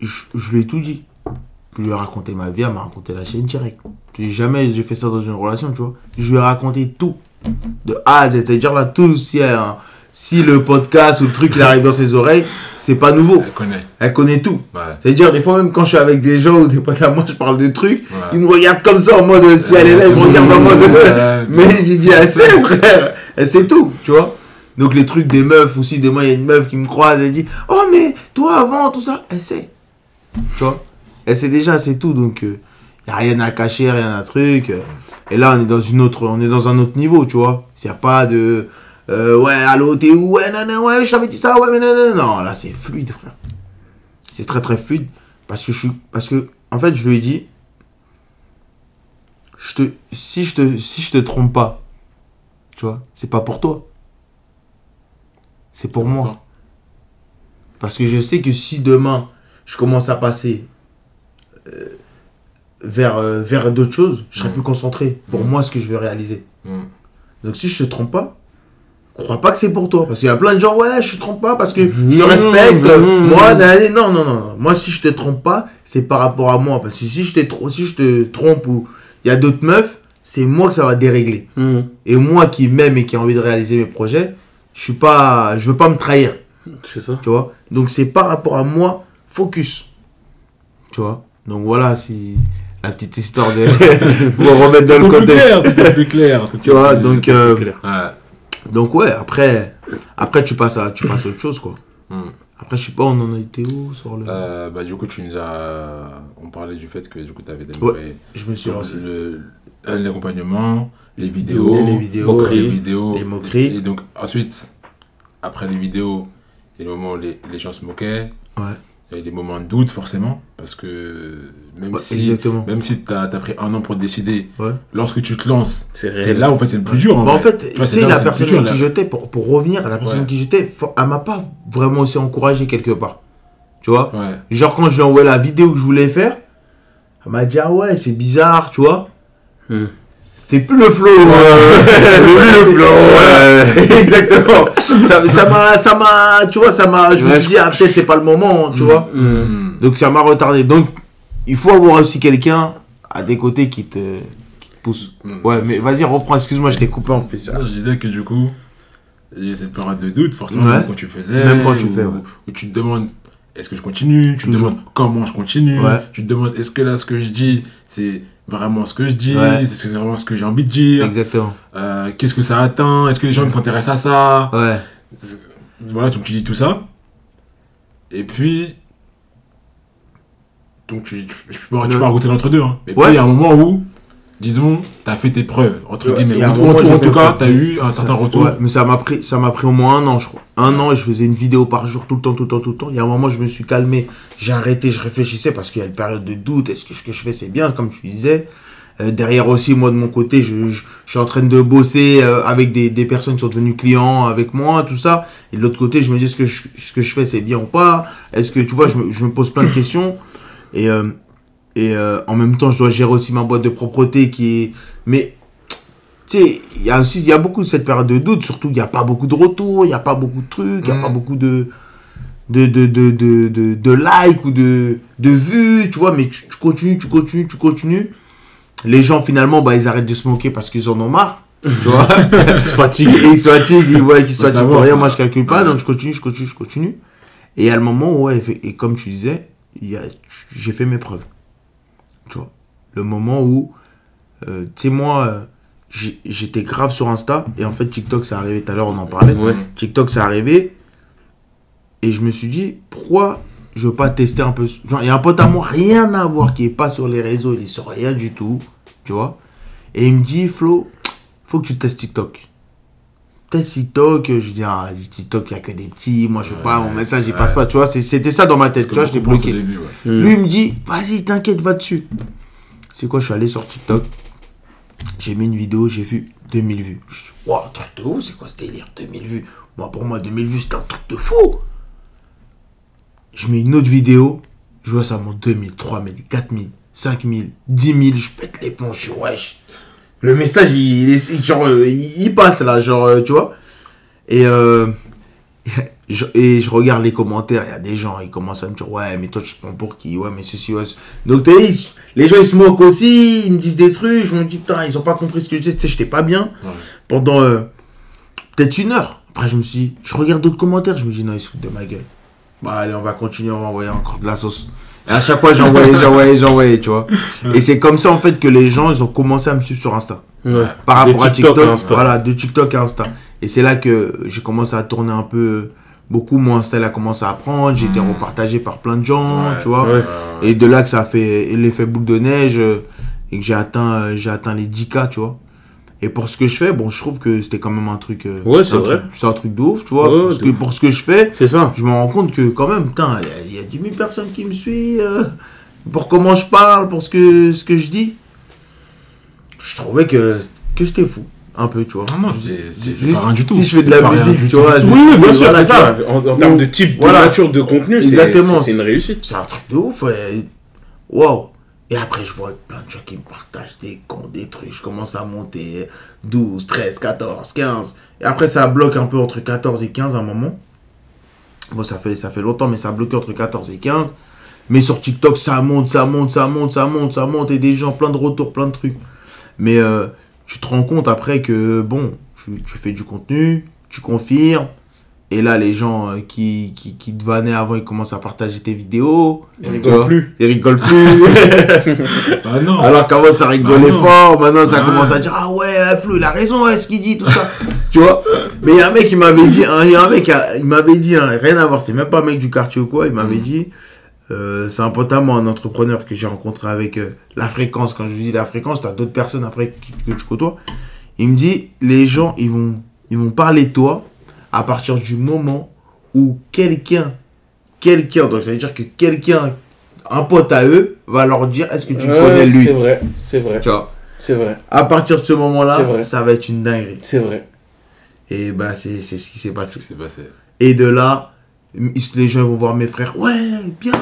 je, lui ai tout dit. Je lui ai raconté ma vie, elle m'a raconté la chaîne direct. Jamais j'ai fait ça dans une relation, tu vois. Je lui ai raconté tout. De A à Z. C'est-à-dire là, tout, si, elle, hein, si le podcast ou le truc il arrive dans ses oreilles, c'est pas nouveau. Elle connaît. Elle connaît tout. Ouais. C'est-à-dire, des fois, même quand je suis avec des gens ou des potes à moi, je parle de trucs, Ouais. ils me regardent comme ça en mode, euh, si elle est là, ils me regardent en mode, Ouais. [laughs] mais j'ai dit, elle sait, frère, elle sait tout, tu vois. Donc, les trucs des meufs aussi, des fois, il y a une meuf qui me croise, elle dit, oh, mais toi, avant, tout ça, elle sait, tu vois. Elle sait déjà, c'est tout, donc, il n'y a rien à cacher, rien à truc. euh. Et là, on est dans une autre, on est dans un autre niveau, tu vois. S'il n'y a pas de, euh, ouais, allô, t'es où, ouais, non, non, ouais, je t'avais dit ça, ouais, mais non, non, non, là, c'est fluide, frère. C'est très très fluide parce que je suis parce que en fait je lui ai dit je te si je te si je te trompe pas tu vois c'est pas pour toi c'est pour moi parce que je sais que si demain je commence à passer euh, vers euh, vers d'autres choses je serai Mm. plus concentré pour Mm. moi ce que je veux réaliser Hmm. donc si je te trompe pas crois pas que c'est pour toi parce qu'il y a plein de gens ouais je te trompe pas parce que je te respecte non, non, moi non. non non moi si je te trompe pas c'est par rapport à moi parce que si je te si je te trompe ou il y a d'autres meufs c'est moi que ça va dérégler Mhm. et moi qui m'aime et qui a envie de réaliser mes projets je suis pas je veux pas me trahir C'est ça. tu vois? Donc c'est par rapport à moi focus tu vois? Donc voilà si la petite histoire de [laughs] pour remettre dans le Tout plus contexte clair, tout plus clair. tout tu vois? plus- donc euh, Clair. Ouais. Donc ouais, après, après tu passes à, tu passes à autre chose quoi. Hmm. Après je sais pas, on en a été où sur le. Euh, bah, du coup, tu nous as. On parlait du fait que du coup, tu avais démarré je me suis lancé. le- euh, l'accompagnement, les vidéos, Les vidéos, les moqueries, vidéos, les moqueries. Et donc, ensuite, après les vidéos, il y a des moments où les, les gens se moquaient. Ouais. Il y a des moments de doute, forcément. Parce que même Ouais, si, exactement. même si tu as, pris un an pour te décider, Ouais. lorsque tu te lances, C'est là, en fait, c'est le plus dur. Bah, en vrai. fait, tu sais, la personne dur, qui j'étais, pour, pour revenir à la personne Ouais. qui j'étais, elle m'a pas vraiment aussi encouragé quelque part. Tu vois? Ouais. Genre quand je lui ai envoyé la vidéo que je voulais faire, elle m'a dit ah ouais, c'est bizarre, tu vois? Hmm. C'était plus le flow. euh, [laughs] plus le flow. ouais. [laughs] Exactement. Ça ça m'a, ça m'a, tu vois, ça m'a, je me suis dit, ah, peut-être c'est pas le moment, tu vois. Mhm. Donc ça m'a retardé. Donc il faut avoir aussi quelqu'un à des côtés qui te, qui te pousse. Mm, Ouais, mais vas-y, reprends, excuse-moi, je t'ai coupé en plus. Non, je disais que du coup, il y a cette période de doute, forcément, Ouais. quand tu faisais. Même quand tu où, fais, ouais. où tu te demandes est-ce que je continue? Tu te Toujours. demandes comment je continue? Ouais. Tu te demandes est-ce que là, ce que je dis, c'est vraiment ce que je dis Ouais. Est-ce que c'est vraiment ce que j'ai envie de dire Exactement. Euh, Qu'est-ce que ça atteint? Est-ce que les gens s'intéressent à ça? Ouais. Voilà, donc tu dis tout ça. Et puis, Donc tu, tu, tu peux, peux raconter l'entre-deux. Hein. Mais Ouais. puis, il y a un moment où, disons, t'as fait tes preuves, entre Ouais, guillemets. en fait tout cas, peu- t'as eu un ça- certain retour. Ouais, mais ça m'a pris, ça m'a pris au moins un an, je crois. Un an et je faisais une vidéo par jour, tout le temps, tout le temps, tout le temps. Il y a un moment, je me suis calmé, j'ai arrêté, je réfléchissais parce qu'il y a une période de doute. Est-ce que ce que je fais, c'est bien, comme tu disais? Euh, derrière aussi, moi de mon côté, je, je, je suis en train de bosser euh, avec des, des personnes qui sont devenues clients avec moi, tout ça. Et de l'autre côté, je me dis est-ce que je, ce que je fais c'est bien ou pas? Est-ce que tu vois, je me, je me pose plein de questions. Et, euh, et euh, en même temps, je dois gérer aussi ma boîte de propreté qui est. Mais tu sais, il y a aussi y a beaucoup de cette période de doute, surtout il n'y a pas beaucoup de retours, il n'y a pas beaucoup de trucs, il n'y a pas beaucoup de de, de, de, de, de, de likes ou de, de vues, tu vois, mais tu, tu continues, tu continues, tu continues. Les gens finalement, bah, ils arrêtent de se moquer parce qu'ils en ont marre, tu vois. [laughs] Ils se fatiguent. Ils se fatiguent, ils se Faut fatiguent pour rien, moi je calcule pas, Ouais. donc je continue, je continue, je continue. Et à le moment où, ouais, et, comme tu disais, j'ai fait mes preuves. Tu vois. Le moment où, euh, tu sais, moi, euh, j'étais grave sur Insta, et en fait, TikTok, c'est arrivé tout à l'heure, on en parlait. Ouais. TikTok, c'est arrivé, et je me suis dit, pourquoi je veux pas tester un peu Genre, il y a un pote à moi, rien à voir, qui est pas sur les réseaux, il est sur rien du tout, tu vois. Et il me dit, Flo, faut que tu testes TikTok. Teste TikTok, je dis, ah, vas-y, TikTok, il y a que des petits, moi je veux pas, mon message il passe pas, tu vois, c'était ça dans ma tête, tu vois, j'étais bloqué. début, ouais. Mm. Lui, il me dit, vas-y, t'inquiète, va dessus. C'est quoi, je suis allé sur TikTok, j'ai mis une vidéo, j'ai vu 2000 vues. Je dis, waouh, truc de ouf, c'est quoi ce délire 2000 vues? Moi, pour moi, 2000 vues, c'est un truc de fou. Je mets une autre vidéo, je vois ça monte 2000, 3000, 4000, 5000, 10 000, je pète les plombs, je dis, wesh. Le message, il, genre, euh, il, passe là, genre, euh, tu vois. Et, euh, [laughs] je, et je regarde les commentaires, il y a des gens, ils commencent à me dire, ouais, mais toi, tu te prends pour qui? Ouais, mais ceci, ouais. Donc, les gens, ils se moquent aussi, ils me disent des trucs, je me dis, putain, ils ont pas compris ce que je disais, tu sais, j'étais pas bien Ouais. pendant euh, peut-être une heure. Après, je me suis dit, je regarde d'autres commentaires, je me dis, non, ils se foutent de ma gueule. Bah, allez, on va continuer, on va envoyer encore de la sauce. Et à chaque fois, j'envoyais, j'envoyais, j'envoyais, tu vois. Et c'est comme ça, en fait, que les gens, ils ont commencé à me suivre sur Insta. Ouais. Par De rapport à TikTok, Insta. voilà, de TikTok à Insta. Et c'est là que j'ai commencé à tourner un peu, beaucoup, mon Insta, a commencé à prendre, j'ai été repartagé par plein de gens, Ouais, tu vois. ouais. Et de là que ça a fait l'effet boule de neige euh, et que j'ai atteint, euh, j'ai atteint les 10K, tu vois. Et pour ce que je fais, bon, je trouve que c'était quand même un truc. euh, Ouais, c'est un vrai. truc- C'est un truc de ouf, tu vois. Ouais, parce que ouf. pour ce que je fais, C'est ça. je me rends compte que quand même, putain, il y a- il y, a 10 000 personnes qui me suivent. euh, pour comment je parle, pour ce que, ce que je dis. Je trouvais que, que c'était fou. Un peu, tu vois. Non, non, Si- c'est pas rien du tout. Si je fais de la musique, tu vois. Oui, oui, bien sûr, voilà, c'est ça. En, en termes de type, Voilà. de nature de contenu, c'est- Exactement. c'est c'est une réussite. C'est un truc de ouf, ouais. Et après, je vois plein de gens qui me partagent des cons, des trucs. Je commence à monter 12, 13, 14, 15. Et après, ça bloque un peu entre 14 et 15 à un moment. Bon, ça fait, ça fait longtemps, mais ça a bloqué entre 14 et 15. Mais sur TikTok, ça monte, ça monte, ça monte, ça monte, ça monte. Et des gens, plein de retours, plein de trucs. Mais euh, tu te rends compte après que, bon, tu, tu fais du contenu, tu confirmes. Et là, les gens euh, qui, qui, qui te vannaient avant, ils commencent à partager tes vidéos. Ils rigolent plus. Ils rigolent plus. [laughs] Bah non. Alors qu'avant, ça rigolait Ah non. fort. Maintenant, ça Ah commence ouais. à dire Ah ouais, Flo, il a raison, ouais, ce qu'il dit, tout ça. [laughs] tu vois? Mais il y a un mec qui m'avait dit hein, Il y a un mec, il m'avait dit hein, Rien à voir, c'est même pas un mec du quartier ou quoi. Il m'avait Mm. dit euh, C'est moi, un entrepreneur que j'ai rencontré avec euh, la fréquence. Quand je dis la fréquence, tu as d'autres personnes après que tu côtoies. Il me dit Les gens, ils vont, ils vont parler de toi à partir du moment où quelqu'un, quelqu'un, donc ça veut dire que quelqu'un, un pote à eux, va leur dire Est-ce que tu Ouais, connais lui? C'est vrai, c'est vrai, tu vois? c'est vrai, À partir de ce moment-là, ça va être une dinguerie. c'est vrai. Et bah, c'est c'est ce qui s'est passé. Et de là, les gens vont voir mes frères. Ouais, bien.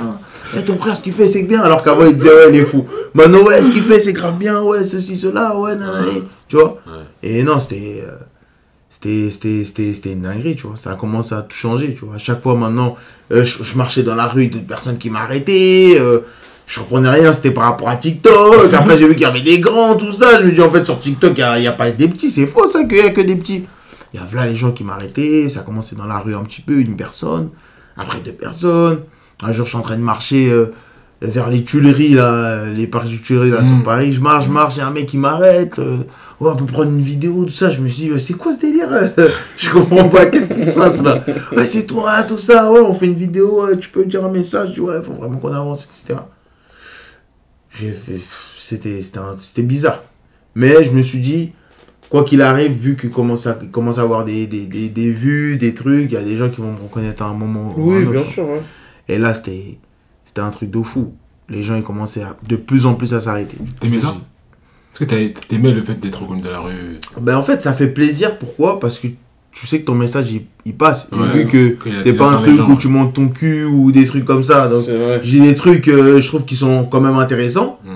Eh, ton frère, ce qu'il fait, c'est bien. Alors qu'avant, ils disaient, ouais, il est fou. Maintenant, ouais, ce qu'il fait, c'est grave bien. Ouais, ceci, cela. Ouais, nanana. Tu vois? Ouais. Et non, c'était. euh, c'était une dinguerie tu vois. Ça a commencé à tout changer tu vois. À chaque fois maintenant euh, je, marchais dans la rue d'autres personnes qui m'arrêtaient euh, je comprenais rien c'était par rapport à TikTok. Après j'ai vu qu'il y avait des grands tout ça. Je me dis en fait sur TikTok il n'y a, pas des petits. C'est faux ça qu'il y a que des petits. Il y a là les gens qui m'arrêtaient. Ça a commencé dans la rue un petit peu une personne après deux personnes. Un jour je suis en train de marcher euh, vers les Tuileries là les parcs du Tuileries là sur Mm. Paris je marche je marche il y a un mec qui m'arrête euh, on peut prendre une vidéo, tout ça. Je me suis dit, c'est quoi ce délire [laughs] Je comprends pas, qu'est-ce qui se passe là? Ouais, c'est toi, tout ça, ouais, on fait une vidéo, tu peux dire un message, ouais, il faut vraiment qu'on avance, etc. j'ai fait. C'était c'était un- c'était bizarre. Mais je me suis dit, quoi qu'il arrive, vu qu'il commence à, il commence à avoir des, des, des, des vues, des trucs, il y a des gens qui vont me reconnaître à un moment ou à un autre. sûr. ouais. Et là, c'était c'était un truc de fou. Les gens, ils commençaient à- de plus en plus à s'arrêter. T'aimais ça Est-ce que t'aimais le fait d'être reconnu dans la rue? Ben en fait, ça fait plaisir. Pourquoi? Parce que tu sais que ton message, il, il passe. Et Ouais, vu que c'est pas un truc gens, où ouais. tu montes ton cul ou des trucs comme ça. Donc, j'ai des trucs, euh, je trouve, qui sont quand même intéressants. Mm.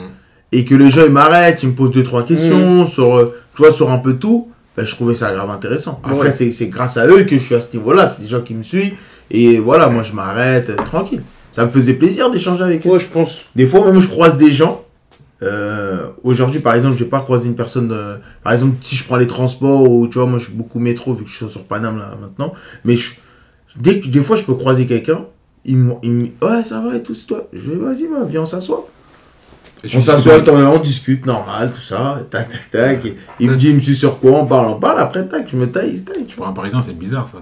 Et que les gens, ils m'arrêtent, ils me posent deux, trois questions sur, euh, tu vois, sur un peu tout. Ben, je trouvais ça grave intéressant. Après, Ouais. c'est c'est grâce à eux que je suis à ce niveau-là. C'est des gens qui me suivent. Et voilà, moi, je m'arrête euh, tranquille. Ça me faisait plaisir d'échanger avec eux. Ouais, je pense. Des fois, même, je croise des gens. Euh, Aujourd'hui, par exemple, je vais pas croiser une personne. euh, par exemple, si je prends les transports ou tu vois, moi, je suis beaucoup métro vu que je suis sur Paname là maintenant. Mais je- dès que des fois, je peux croiser quelqu'un. Il me, me- ouais, ça va et tout, c'est toi. Je vais, vas-y, va, viens, on s'assoit. On s'assoit, on, on discute, normal, tout ça, tac, tac, tac. Et il me dit, il me suit sur quoi, on parle, on parle, après, tac, je me taille, il se taille, tu vois. Pour un Parisien, c'est bizarre ça.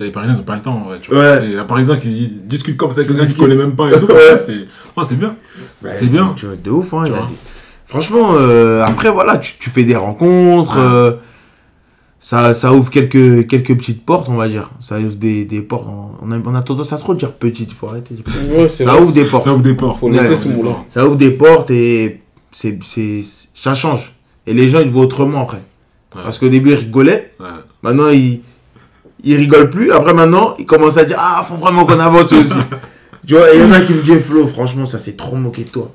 Les Parisiens, ils ont pas le temps, vrai, tu vois. Ouais. Et un Parisien qui discute comme ça avec quelqu'un qui connaît même pas et tout, [laughs] Ouais. c'est non, c'est bien. Ouais, C'est bien. Tu vois, de ouf, hein. vois. des- Franchement, euh, après, voilà, tu, tu fais des rencontres. Ouais. euh, ça, ça ouvre quelques, quelques petites portes, on va dire. Ça ouvre des, des portes. On a, on a tendance à trop dire petites, il faut arrêter. Ouais, Ça vrai. ouvre des portes. Ça ouvre des portes. Faut laisser Ouais, ce mot-là. portes. Ça ouvre des portes et c'est, c'est, ça change. Et les gens, ils te voient autrement après. Ouais. Parce qu'au début, ils rigolaient. Ouais. Maintenant, ils, ils rigolent plus. Après, maintenant, ils commencent à dire Ah, faut vraiment qu'on avance aussi. [laughs] tu vois, il y en a qui me disent Flo, franchement, ça s'est trop moqué de toi.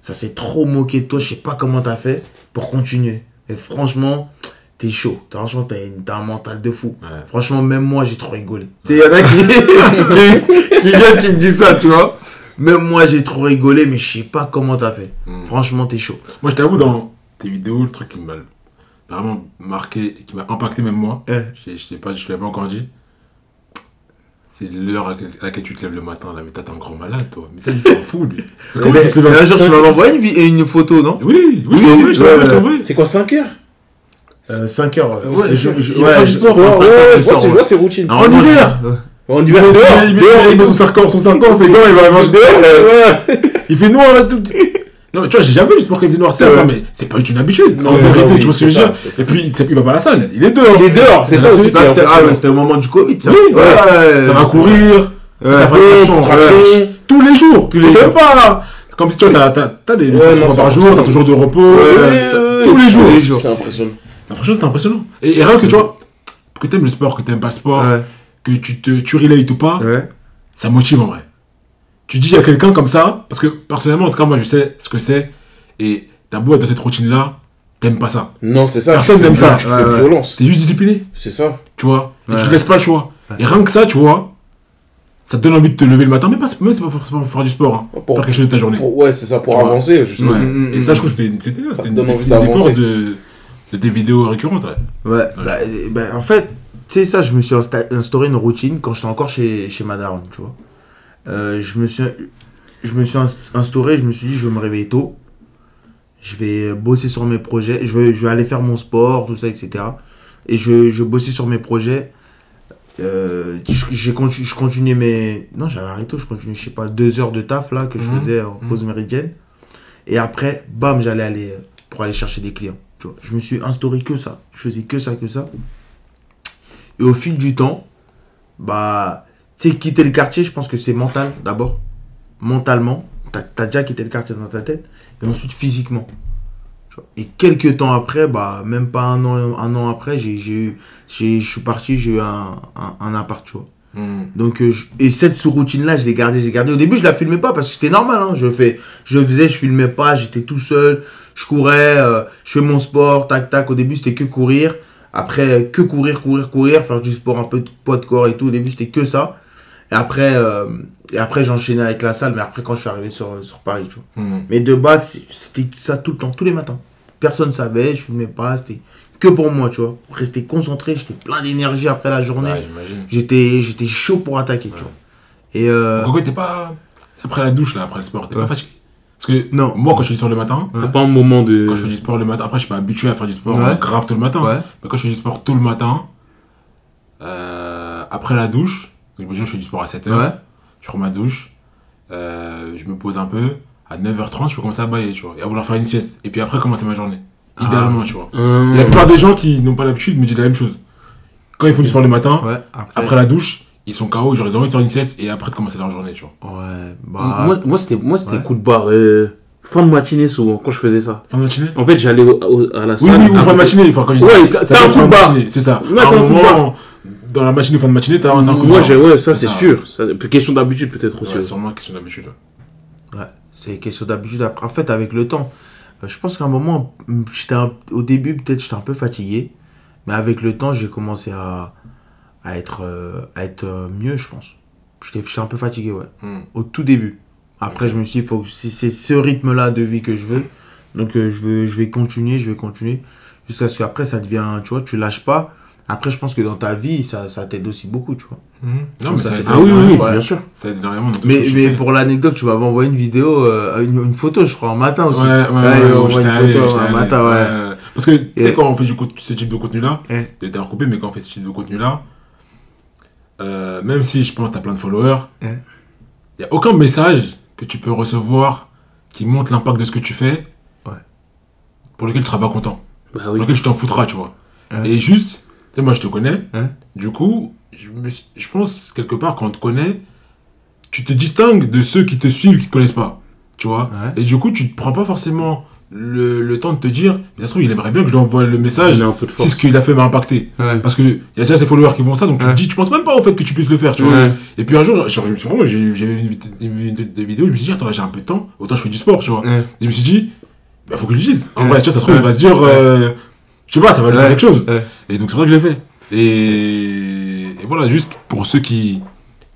Ça s'est trop moqué de toi. Je sais pas comment t'as fait pour continuer. Et franchement, t'es chaud. Franchement, t'as, une- t'as un mental de fou. Ouais. Franchement, même moi, j'ai trop rigolé. Tu sais, il y en a qui, qui, [laughs] [laughs] qui viennent qui me disent ça, tu vois. Même moi, j'ai trop rigolé, mais je sais pas comment t'as fait. Mm. Franchement, t'es chaud. Moi, je t'avoue, dans tes vidéos, le truc qui m'a vraiment marqué et qui m'a impacté, même moi, Ouais. je ne l'ai pas, je te l'ai pas encore dit, c'est l'heure à laquelle, à laquelle tu te lèves le matin. Là, mais t'as un gros malade, toi. Mais ça, il s'en fout, lui. Comment [laughs] Mais- un jour, tu m'as envoyé une, photo, non? Oui, oui, je Oui, je t'ai. C'est quoi, 5 heures? 5 heures. Ouais, je- je- ouais, je- sport, Ouais, ouais, je vois, sort, c'est- routine. En hiver En Il hiver, dehors, il met- son 5 ans, son 5 ans, c'est quand il va manger dehors. Ouais. Il fait noir là tout. Non, mais tu vois, j'ai jamais vu le sport qui faisait noir, certes, Ouais. non, mais c'est pas une habitude. Non, en ouais, vérité, tu vois ce que je veux dire? Et puis, il va pas à la salle, il est dehors. Il est dehors, c'est ça aussi. C'était au moment du Covid, ça. Oui, ouais. Ça va courir, ça Ouais, traction, tous les jours. C'est pas comme si tu vois, t'as- des fois par jour, t'as toujours de repos. Ouais. Tous les jours. Tous les jours. C'est impressionnant. Franchement, c'est impressionnant. Et, et rien que tu vois, que t'aimes le sport, que t'aimes pas le sport, Ouais. que tu te tu relates ou pas, Ouais. ça motive en vrai. Tu dis à quelqu'un comme ça, parce que personnellement, en tout cas, moi je sais ce que c'est, et t'as beau être dans cette routine-là, t'aimes pas ça. Non, c'est ça. Personne n'aime ça. C'est Ouais, ouais. violence. T'es juste discipliné, C'est ça. tu vois, et Ouais. tu te laisses pas le choix. Et rien que ça, tu vois, ça te donne envie de te lever le matin, mais pas, même c'est pas forcément pour faire du sport, hein, Pour- faire quelque chose de ta journée. Pour- Ouais, c'est ça, pour Tu avancer, justement. Ouais. Mm, mm, Et mm. ça, je trouve que c'était une, c'était- c'était te une, donne des- envie une de, de tes vidéos récurrentes. Ouais. Ouais, bah, bah, en fait, tu sais, ça, je me suis insta- instauré une routine quand j'étais encore chez, chez ma daronne, tu vois. Euh, je me suis, je me suis ins- instauré, je me suis dit, je vais me réveiller tôt. Je vais bosser sur mes projets. Je vais, je vais aller faire mon sport, tout ça, etc. Et je, je bossais sur mes projets. Euh, je, continu- je continuais mes. Non, j'avais arrêté, je continuais, je sais pas, deux heures de taf là que je Mhm. faisais en pause méridienne. Et après, bam, j'allais aller euh, pour aller chercher des clients. Tu vois. Je me suis instauré que ça. Je faisais que ça, que ça. Et au fil du temps, bah, tu sais, quitter le quartier, je pense que c'est mental d'abord. Mentalement, t'as as déjà quitté le quartier dans ta tête. Et ensuite, physiquement. Et quelques temps après, bah, même pas un an, un an après, je suis parti, j'ai eu un, un, un appart, tu vois. Donc, euh, je- et cette sous-routine-là, je l'ai gardée, je l'ai gardée. Au début, je la filmais pas parce que c'était normal. Hein. Je, fais, je faisais, je filmais pas, j'étais tout seul, je courais, euh, je fais mon sport, tac, tac. Au début, c'était que courir. Après, que courir, courir, courir, faire du sport, un peu de poids de corps et tout. Au début, c'était que ça. Et après, euh, et après j'enchaînais avec la salle, mais après, quand je suis arrivé sur, sur Paris, tu vois. Mm. Mais de base, c'est- c'était ça tout le temps, tous les matins. Personne savait, je filmais pas, c'était que pour moi, tu vois. Rester concentré, j'étais plein d'énergie après la journée. Ouais. J'étais, j'étais chaud pour attaquer, tu vois. Et euh, t'es pas. Après la douche, là, après le sport, t'es Ouais. pas fatigué? Parce que Non. moi, quand je fais du sport le matin, T'as pas un moment de. quand je fais du sport le matin, après, je suis pas habitué à faire du sport Ouais. grave tout le matin. ouais, Mais quand je fais du sport tôt le matin, euh, après la douche, je fais du sport à 7h, ouais, je prends ma douche, euh, je me pose un peu, à 9h30, je peux commencer à bailler, tu vois, et à vouloir faire une sieste. Et puis après, commencer ma journée. Ah. Idéalement, tu vois. Et la plupart des gens qui n'ont pas l'habitude me disent la même chose. Quand ils font du sport le matin, Ouais, après. après la douche, ils sont KO, genre ils ont envie de faire une sieste et après de commencer leur journée, tu vois. Ouais, bah. Moi, moi c'était moi, c'était Ouais. coup de barre. euh, fin de matinée, souvent, quand je faisais ça. Fin de matinée? En fait, j'allais à la Oui, salle. oui, ou fin de matinée, enfin, quand je dis Ouais, t'as- un coup fin de barre. matinée, C'est ça. Ouais, à t'as un un coup de moment, dans la matinée ou fin de matinée, t'as un, de Moi, j'ai, ouais, ça, C'est sûr. Ça- question d'habitude, peut-être aussi. Ouais, sûrement question d'habitude. ouais. C'est question d'habitude. Après, en fait, avec le temps, euh, je pense qu'à un moment, j'étais un- au début, peut-être j'étais un peu fatigué. Mais avec le temps, j'ai commencé à, à être, euh, à être euh, mieux, je pense. J'étais un peu fatigué, ouais. Hmm. Au tout début. Après, je me suis dit, faut que c'est c'est ce rythme-là de vie que je veux. Donc, euh, je, veux, je vais continuer, je vais continuer. Jusqu'à ce qu'après, ça devient, tu vois, tu lâches pas. Après, je pense que dans ta vie, ça, ça t'aide aussi beaucoup, tu vois. Non, mais Ça ça, Ah oui, oui, oui, Ouais. bien sûr. ça aide énormément dans tout ce Mais, mais pour l'anecdote, tu m'avais envoyé une vidéo, euh, une, une photo, je crois, en matin aussi. Ouais, ouais, ouais, ouais, une photo un allé, matin, ouais. ouais. Parce que, tu sais, quand on fait du, ce type de contenu-là, Eh. j'ai été recoupé, mais quand on fait ce type de contenu-là, euh, même si je pense que t'as plein de followers, il Eh. n'y a aucun message que tu peux recevoir qui montre l'impact de ce que tu fais, Ouais. pour lequel tu seras pas content, Bah pour lequel tu t'en foutras, tu vois. Eh. Et juste, sais, moi je te connais, Eh. du coup, je, me je pense, quelque part, quand on te connaît, tu te distingues de ceux qui te suivent, qui te connaissent pas, tu vois? Ouais. Et du coup, tu te prends pas forcément le, le temps de te dire, se trouve, il aimerait bien que je lui envoie le message force. ce qu'il a fait m'a impacté. Ouais. Parce que il y a déjà ses followers qui vont ça, donc tu Ouais. te dis, tu penses même pas au fait que tu puisses le faire, tu vois? Et puis un jour, genre, je me suis vraiment, j'ai j'ai vu une, des vidéos, je me suis dit, attends, j'ai un peu de temps, autant je fais du sport, tu vois? Et je me suis dit, bah faut que je le dise. En vrai, tu vois, ça se trouve, il va se dire, euh, je sais pas, ça va lui Ouais. quelque chose. Ouais. Et donc c'est vrai que je l'ai fait. Et, et voilà, juste pour ceux qui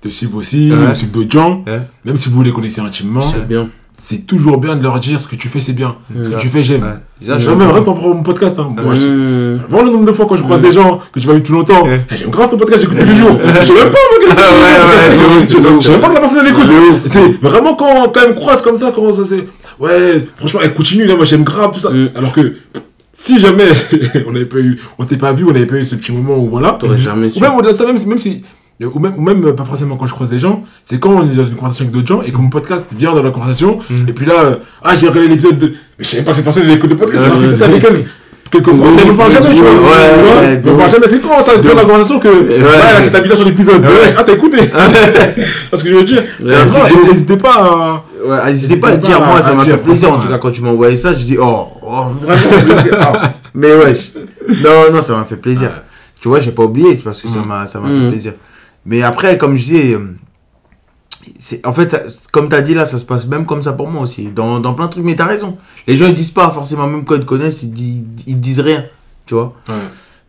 te suivent aussi, Ouais. ou suivent d'autres gens, Ouais. même si vous les connaissez intimement, C'est bien. c'est toujours bien de leur dire ce que tu fais, c'est bien. Ce que tu fais, j'aime. Genre, même rien pour mon podcast, hein. Moi, je- Hum. Vraiment le nombre de fois quand je croise des gens que tu m'as vu depuis longtemps, Ouais. Eh, j'aime grave ton podcast, j'écoute tous les jours. Je sais même pas ouais, ouais, je sais- même pas que la personne elle écoute. C'est vraiment quand quand elle me croise comme ça, comment ça c'est Ouais, franchement elle continue là, moi j'aime grave tout ça. Mm. Alors que si jamais [laughs] on n'avait pas eu, on s'était pas vu, on n'avait pas eu ce petit moment où voilà. T'aurais jamais su. Ou même au-delà de ça, même si, même si ou même, ou même pas forcément quand je croise des gens, c'est quand on est dans une conversation avec d'autres gens et que mon podcast vient dans la conversation, Mm. et puis là, euh, ah j'ai regardé l'épisode de. Mais je savais pas que cette personne elle écoute le podcast, alors que t'es avec elle. Quelquefois, on ne parle jamais, tu vois. ouais, tu vois, ouais, on parle jamais, c'est quand ça devient la conversation que. Ouais, fait ta sur l'épisode. Ah, t'as écouté Parce que je veux dire, c'est Ouais. n'hésitez pas à. Ouais, n'hésitez pas à le dire, pas moi ça m'a fait plaisir en tout cas quand tu m'as envoyé ça, je dis oh, oh, vraiment plaisir. Oh, [laughs] mais wesh. Non, non, ça m'a fait plaisir. Tu vois, j'ai pas oublié parce que ça Mm. m'a ça m'a Mm. fait plaisir. Mais après, comme je disais, euh, c'est en fait, ça- comme tu as dit là, ça se passe même comme ça pour moi aussi. Dans, dans plein de trucs, mais t'as raison. Les gens ils disent pas forcément, même quand ils te connaissent, ils, disent, ils disent rien. Tu vois Ouais.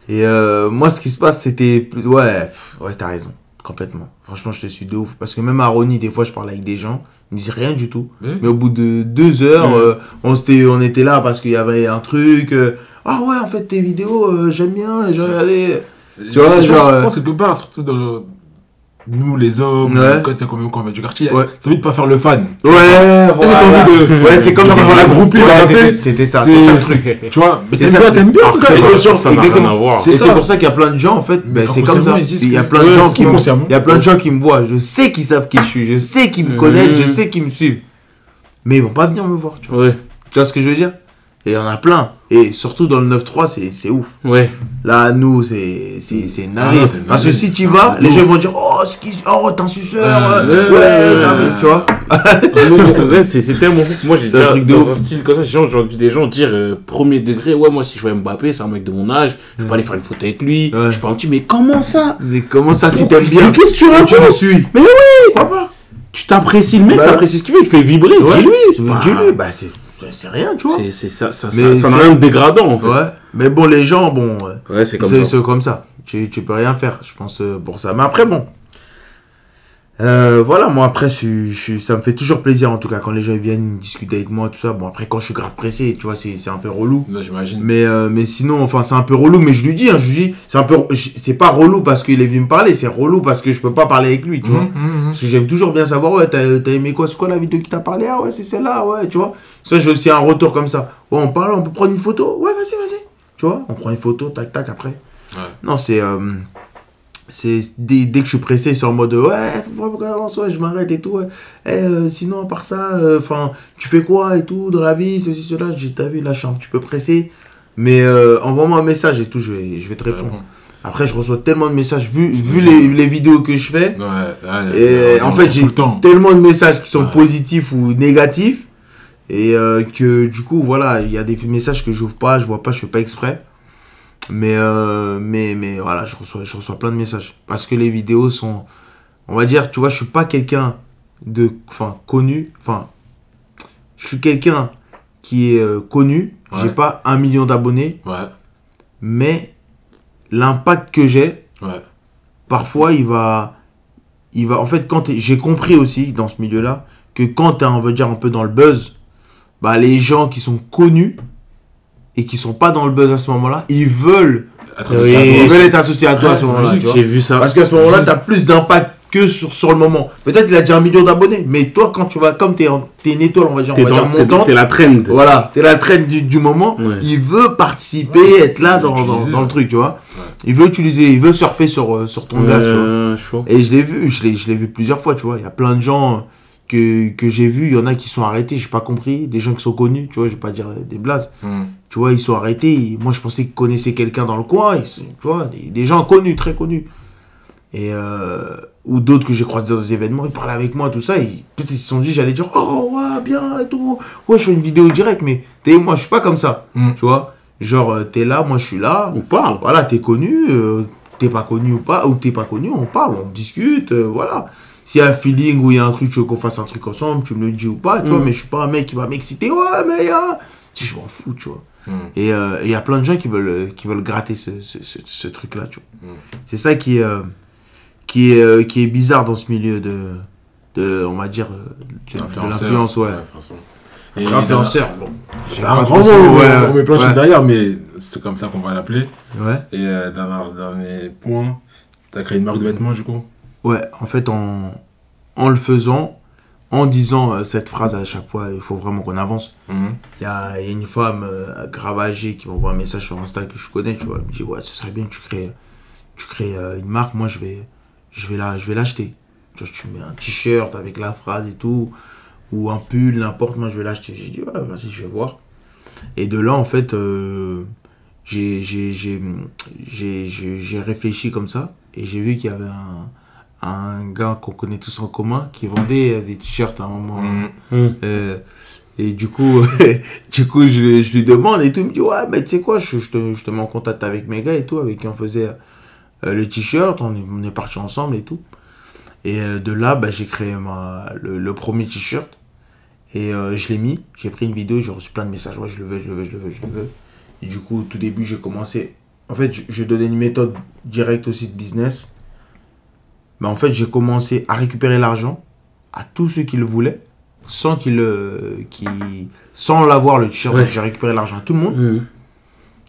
Et euh, moi, ce qui se passe, c'était. plus- Ouais, ouais, t'as raison. Complètement. Franchement, je te suis de ouf. Parce que même à Ronnie, des fois, je parle avec des gens, ils me disent rien du tout. Mais- Mais au bout de deux heures, euh, on, s'était- on était là parce qu'il y avait un truc. euh, ah ouais, en fait, tes vidéos, euh, j'aime bien, j'ai regardé. Tu vois, je genre, pense- Je pense quelque part, surtout dans le- nous les hommes, Ouais. quand c'est quand même quand on va du quartier, Ouais. c'est envie de pas faire le fan. Ouais, voilà. de- Ouais, c'est comme si dans la la c'était- tête, C'était ça, c'est- c'est ça le truc. Tu vois, mais C'est t'aimes ça. bien, t'aimes bien, ça, ça, ça. C'est c'est ça. pour ça qu'il y a plein de gens, en fait, Mais ben, c'est comme ça. Il y a plein de gens c'est qui il y a plein de gens qui me voient. Je sais qu'ils savent qui je suis, je sais qu'ils me connaissent, je Mhm. sais qu'ils me suivent. Mais ils vont pas venir me voir, tu vois. Tu vois ce que je veux dire? Et il y en a plein. Et surtout dans le 9-3, c'est c'est ouf. ouais. Là, nous, c'est c'est c'est Ah Parce que si tu vas, les gens vont dire Oh, ce qui... oh t'es un suceur. Ah, ouais, ouais, ouais, t'as ouais. vu, tu vois. Ouais, c'est c'est tellement fou que moi j'ai C'est un déjà truc dans un style comme ça j'ai entendu des gens dire euh, premier degré ouais moi si je vois Mbappé c'est un mec de mon âge je peux aller faire une photo avec lui Ouais. je peux un petit mais comment ça? Mais comment ça, si t'aimes bien? Mais qu'est-ce que tu Tu racontes? me suis. mais oui! Pas. Tu t'apprécies le mec Bah, t'apprécies ce qu'il fait il te fait vibrer dis-lui. Pas- Dis-lui, bah c'est c'est rien, tu vois. c'est ça ça Mais ça n'a rien de dégradant en fait Ouais. Mais bon, les gens, bon. euh, ouais c'est comme C'est ça c'est comme ça. Tu, tu peux rien faire, je pense, euh, pour ça. Mais après, bon. Euh, voilà, moi, après, je, je, ça me fait toujours plaisir, en tout cas, quand les gens viennent discuter avec moi, tout ça. Bon, après, quand je suis grave pressé, tu vois, c'est un peu relou. Non, j'imagine. Mais, euh, mais sinon, enfin, c'est un peu relou. Mais je lui dis, hein, je lui dis, c'est un peu. C'est pas relou parce qu'il est venu me parler, c'est relou parce que je peux pas parler avec lui, tu vois. Mhm, mhm. Parce que j'aime toujours bien savoir, ouais, t'as t'as aimé quoi C'est quoi la vidéo qui t'a parlé? Ah ouais, c'est celle-là, ouais, tu vois. Ça, j'ai aussi un retour comme ça. Ouais, on parle, on peut prendre une photo? Ouais, vas-y, vas-y. Tu vois, on prend une photo, tac, tac, après. Ouais. Non, c'est. euh, c'est dès, dès que je suis pressé, c'est en mode ouais, faut vraiment qu'on avance, ouais, je m'arrête et tout. ouais. Eh, euh, sinon, à part ça, euh, enfin, tu fais quoi et tout dans la vie, ceci, cela. J'ai t'as vu, là, je suis un petit peu pressé. Mais euh, envoie-moi un message et tout, je vais, je vais te répondre. Après, je reçois tellement de messages, vu, vu les, les vidéos que je fais. Ouais, ouais, Et ouais, en fait, j'ai tellement de messages qui sont positifs ou négatifs. Et euh, que du coup, voilà, il y a des messages que j'ouvre pas, je vois pas, je fais pas exprès. Mais, euh, mais, mais voilà, je reçois, je reçois plein de messages. Parce que les vidéos sont. On va dire, tu vois, je suis pas quelqu'un de. Enfin, connu. Enfin, je suis quelqu'un qui est euh, connu. J'ai Ouais. pas un million d'abonnés. Ouais, Mais l'impact que j'ai, ouais. parfois il va il va en fait quand j'ai compris aussi dans ce milieu là que quand tu es on va dire un peu dans le buzz bah les gens qui sont connus et qui sont pas dans le buzz à ce moment-là ils veulent Oui. ils veulent être associés à toi à ce moment-là. J'ai vu ça. parce qu'à ce moment-là tu as plus d'impact que sur, sur le moment peut-être il a déjà un million d'abonnés mais toi quand tu vas comme tu es, une étoile on va dire, on T'es va dire dans- t'es- montante t'es la trend. voilà, t'es la traîne du, du moment. Ouais. Il veut participer, Ouais, être là dans, dans, utiliser, dans le truc, tu vois. Ouais. Il veut utiliser, il veut surfer sur, euh, sur ton gaz, tu vois. Euh. Et je l'ai vu, je l'ai, je l'ai vu plusieurs fois, tu vois. Il y a plein de gens que, que j'ai vus, il y en a qui sont arrêtés, j'ai pas compris. Des gens qui sont connus, tu vois, je vais pas dire des blases. Hmm. Tu vois, ils sont arrêtés. ils- Moi, je pensais qu'ils connaissaient quelqu'un dans le coin, ils sont- tu vois, des, des gens connus, très connus. Et, euh, ou d'autres que j'ai croisés dans des événements, ils parlaient avec moi, tout ça. Ils, peut-être ils se sont dit, j'allais dire, oh, ouais, bien, et tout. Ouais, je fais une vidéo directe, mais t'es, moi, je suis pas comme ça. Mm. Tu vois, genre, euh, t'es là, moi, je suis là. On parle. Voilà, t'es connu, euh, t'es pas connu ou pas, ou t'es pas connu, on parle, on discute, euh, voilà. S'il y a un feeling ou il y a un truc, tu veux qu'on fasse un truc ensemble, tu me le dis ou pas, tu vois, Mm. mais je suis pas un mec qui va m'exciter, ouais, mais hein. Si, je m'en fous, tu vois. Mm. Et euh, et il y a plein de gens qui veulent, euh, qui veulent gratter ce, ce, ce, ce truc-là, tu vois. Mm. C'est ça qui est, euh, qui, est, euh, qui est bizarre dans ce milieu de, de on va dire, de, de l'influence, ouais. Et Influenceur, bon. C'est un grand mot, ouais, ouais. on met plein de Ouais. derrière, mais c'est comme ça qu'on va l'appeler. Ouais. Et euh, dernier, dernier point, t'as créé une marque de vêtements du coup? Ouais, en fait, en, en le faisant, en disant euh, cette phrase à chaque fois, il faut vraiment qu'on avance. Mhm. Il y a, il y a une femme euh, grave âgée qui m'envoie un message sur Insta que je connais, tu vois. Elle me dit, ouais, ce serait bien que tu crées, tu crées euh, une marque, moi je vais, je vais la- je vais l'acheter. Tu vois, tu mets un t-shirt avec la phrase et tout, ou un pull, n'importe, moi je vais l'acheter. J'ai dit, ouais, vas-y, je vais voir. Et de là, en fait, j'ai réfléchi comme ça, et j'ai vu qu'il y avait un, un gars qu'on connaît tous en commun qui vendait euh, des t-shirts à un moment. Mhm. Mm. Euh, et du coup, [laughs] du coup je, je lui demande et tout. Il me dit Ouais, mais tu sais quoi, je, je te, je te mets en contact avec mes gars et tout, avec qui on faisait euh, le t-shirt. On est, on est partis ensemble et tout. Et euh, de là, bah, j'ai créé ma, le, le premier t-shirt. Et euh, je l'ai mis. J'ai pris une vidéo. J'ai reçu plein de messages Ouais, je le veux, je le veux, je le veux, je le veux. Et du coup, au tout début, j'ai commencé. En fait, je, je donnais une méthode directe aussi de business. Mais en fait, j'ai commencé à récupérer l'argent à tous ceux qui le voulaient sans qu'il qui sans l'avoir le t-shirt. Ouais. j'ai récupéré l'argent à tout le monde. Mm.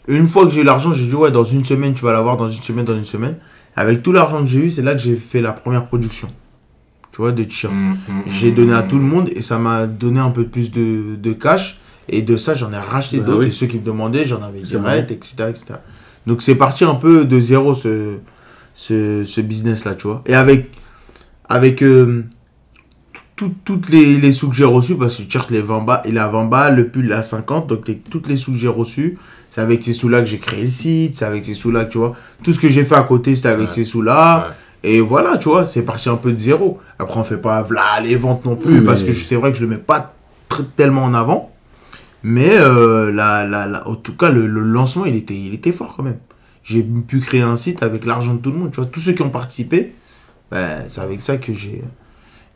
une fois que j'ai eu l'argent j'ai dit ouais dans une semaine tu vas l'avoir dans une semaine dans une semaine. Avec tout l'argent que j'ai eu c'est là que j'ai fait la première production. Tu vois de t-shirts. Mhm. j'ai donné à tout le monde et ça m'a donné un peu plus de, de cash. Et de ça j'en ai racheté Bah d'autres. oui. et ceux qui me demandaient j'en avais direct etc etc donc c'est parti un peu de zéro ce ce, ce business là tu vois et avec avec euh, tout- toutes les, les sous que j'ai reçus parce que le t-shirt il est 20 balles il est à 20 balles le pull il est à 50 donc toutes les sous que j'ai reçus c'est avec ces sous là que j'ai créé le site c'est avec ces sous là tu vois tout ce que j'ai fait à côté c'était avec Ouais. ces sous là Ouais. et voilà, tu vois, c'est parti un peu de zéro. Après, on fait pas voilà, les ventes non plus, Oui, parce que c'est vrai que je le mets pas tellement en avant. Mais euh, la, la, la- en tout cas, le, le lancement, il était, il était fort quand même. J'ai pu créer un site avec l'argent de tout le monde. Tu vois, tous ceux qui ont participé, ben, c'est avec ça que j'ai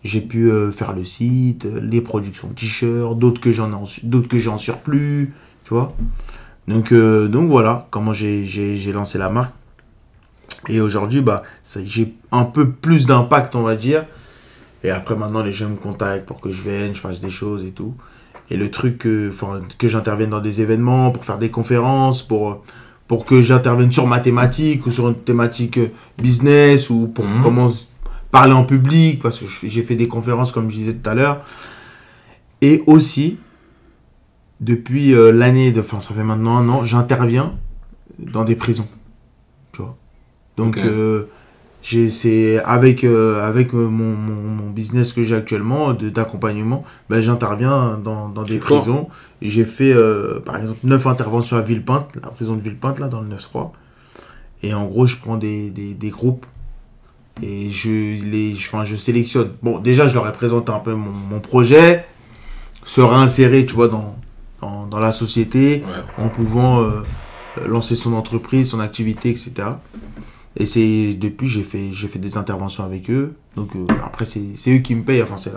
j'ai pu euh, faire le site, les productions t-shirts, d'autres que j'en d'autres que surplus, tu vois. Donc, euh, donc voilà comment j'ai lancé la marque. Et aujourd'hui, bah, j'ai un peu plus d'impact, on va dire. Et après, maintenant, les gens me contactent pour que je vienne, je fasse des choses et tout. Et le truc que, que j'intervienne dans des événements, pour faire des conférences, pour, pour que j'intervienne sur ma thématique ou sur une thématique euh, business ou pour Mhm. comment parler en public, parce que j'ai fait des conférences, comme je disais tout à l'heure. Et aussi, depuis euh, l'année, de, enfin, ça fait maintenant un an, j'interviens dans des prisons. Tu vois? Donc, euh, j'ai c'est avec euh, avec mon, mon, mon business que j'ai actuellement d'accompagnement ben j'interviens dans, dans des prisons j'ai fait euh, par exemple 9 interventions à Villepinte la prison de Villepinte là dans le 9-3 et en gros je prends des, des, des groupes et je les je, enfin, je sélectionne bon déjà je leur ai présenté un peu mon, mon projet se réinsérer tu vois dans dans, dans la société Ouais. en pouvant euh, lancer son entreprise, son activité, etc. Et c'est depuis j'ai fait j'ai fait des interventions avec eux. Donc euh, après c'est eux qui me payent, enfin c'est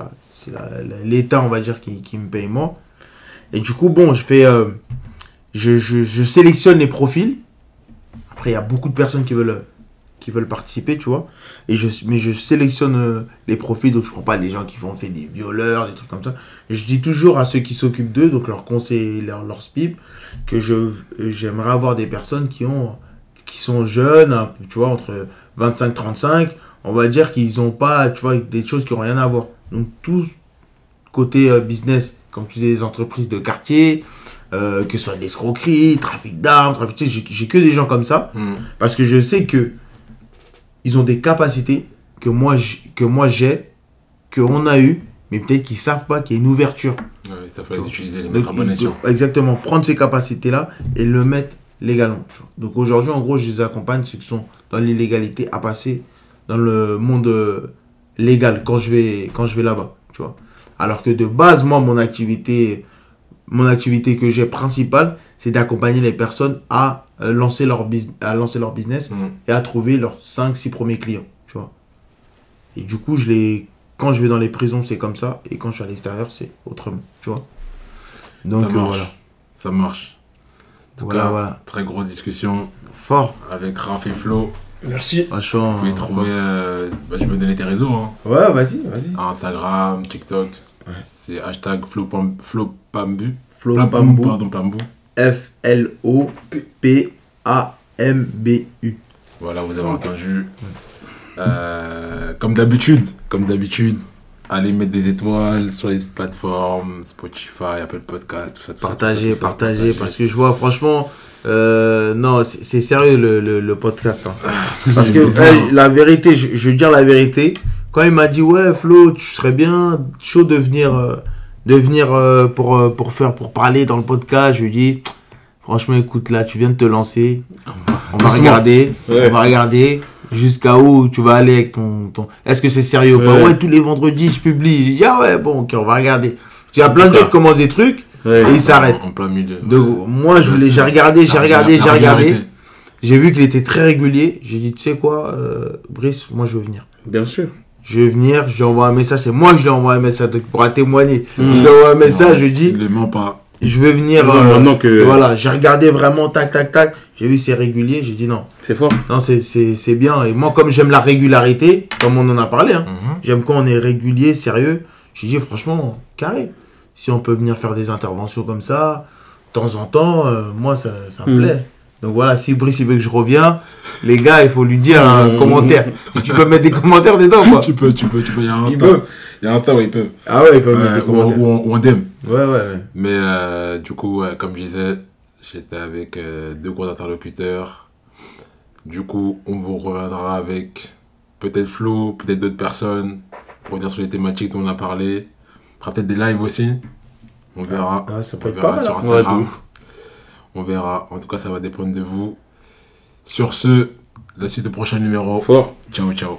l'État on va dire qui, qui me paye moi. Et du coup bon je fais euh, je, je, sélectionne les profils. Après il y a beaucoup de personnes qui veulent qui veulent participer, tu vois. Et je, mais je sélectionne euh, les profils, donc je prends pas les gens qui font fait des violeurs, des trucs comme ça. Je dis toujours à ceux qui s'occupent d'eux, donc leurs conseillers, leurs, leurs SPIP, que je j'aimerais avoir des personnes qui ont qui sont jeunes, un peu, tu vois, entre 25 35, on va dire qu'ils ont pas, tu vois, des choses qui ont rien à voir. Donc tout côté euh, business, comme tu disais, des entreprises de quartier, euh, que ce soit l'escroquerie, trafic d'armes, trafic, tu sais, j'ai- que des gens comme ça Mm. parce que je sais que ils ont des capacités que moi que moi j'ai, que on a eu, mais peut-être qu'ils savent pas qu'il y a une ouverture. Ouais, ça faut les utiliser, les mettre à bon il- escient. exactement, prendre ces capacités-là et le mettre légalement. tu vois. Donc aujourd'hui, en gros, je les accompagne, ceux qui sont dans l'illégalité, à passer dans le monde euh, légal quand je vais, quand je vais là-bas. Tu vois. Alors que de base, moi, mon activité, mon activité que j'ai principale, c'est d'accompagner les personnes à, euh, lancer leur à lancer leur business Mm. et à trouver leurs 5-6 premiers clients. Tu vois. Et du coup, je les, quand je vais dans les prisons, c'est comme ça. Et quand je suis à l'extérieur, c'est autrement. Tu vois. Donc ça euh, voilà. Ça marche. En tout Voilà, cas, voilà. très grosse discussion Fort. avec Raph et Flo. Merci. Franchement. Vous pouvez trouver. euh, bah, je vais donner tes réseaux. Hein. Ouais, vas-y, vas-y. Instagram, TikTok. C'est hashtag Flopam- Flopambu. Flo Pambou. Pardon, Plambu. F-L-O-P-A-M-B-U. Voilà, vous avez entendu. Euh, comme d'habitude, comme d'habitude, allez mettre des étoiles sur les plateformes, Spotify, Apple Podcast, tout ça, tout ça, Partagez, tout ça, tout ça, partagez, parce que je vois, franchement, euh, non, c'est sérieux le, le, le podcast. hein. Parce c'est que la vérité, je, je veux dire la vérité, quand il m'a dit, ouais, Flo, tu serais bien chaud de venir, euh, de venir euh, pour, pour, faire, pour parler dans le podcast, je lui dis, franchement, écoute, là, tu viens de te lancer, on va regarder, Ouais. on va regarder jusqu'à où tu vas aller avec ton... ton... Est-ce que c'est sérieux ou pas? Ouais. Tous les vendredis, je publie. J'ai dit, ah ouais, bon, ok, on va regarder. Il y a plein de gens qui commencent des trucs, Ouais. et ils s'arrêtent. En, plein milieu. Donc, moi, je voulais, j'ai regardé, j'ai regardé, j'ai regardé. J'ai vu qu'il était très régulier. J'ai dit, tu sais quoi, euh, Brice, moi, je veux venir. Bien sûr. Je vais venir, je lui envoie un message. C'est moi que je lui envoie un message donc, pour témoigner. Je lui envoie un message, vrai. je lui dis, Il ne ment pas. je veux venir. Euh, maintenant que- Voilà, j'ai regardé vraiment, tac, tac, tac. J'ai vu c'est régulier. J'ai dit non. C'est fort. Non, c'est- c'est c'est bien. Et moi, comme j'aime la régularité, comme on en a parlé, hein, Mhm. j'aime quand on est régulier, sérieux. J'ai dit, franchement, carré. Si on peut venir faire des interventions comme ça, de temps en temps, euh, moi, ça, ça me Mhm. plaît. Donc voilà, si Brice il veut que je revienne, les gars, il faut lui dire un Mhm. commentaire. Et tu peux mettre des commentaires dedans, quoi. [laughs] Tu peux, tu peux, tu peux. Il y a un Insta. peut. Il y a un Insta où ils peuvent. Ah ouais, il peut mettre des ou, en- commentaires. ou, en- ou en DM. Ouais, ouais, ouais. Mais euh, du coup, comme je disais, j'étais avec euh, deux gros interlocuteurs. Du coup, on vous reviendra avec peut-être Flo, peut-être d'autres personnes pour revenir sur les thématiques dont on a parlé. On fera peut-être des lives aussi. On verra. Ah, ça peut on être verra pas mal. sur hein. Instagram. Ouais, on verra. En tout cas, ça va dépendre de vous. Sur ce, la suite au prochain numéro. Fort. Ciao, ciao.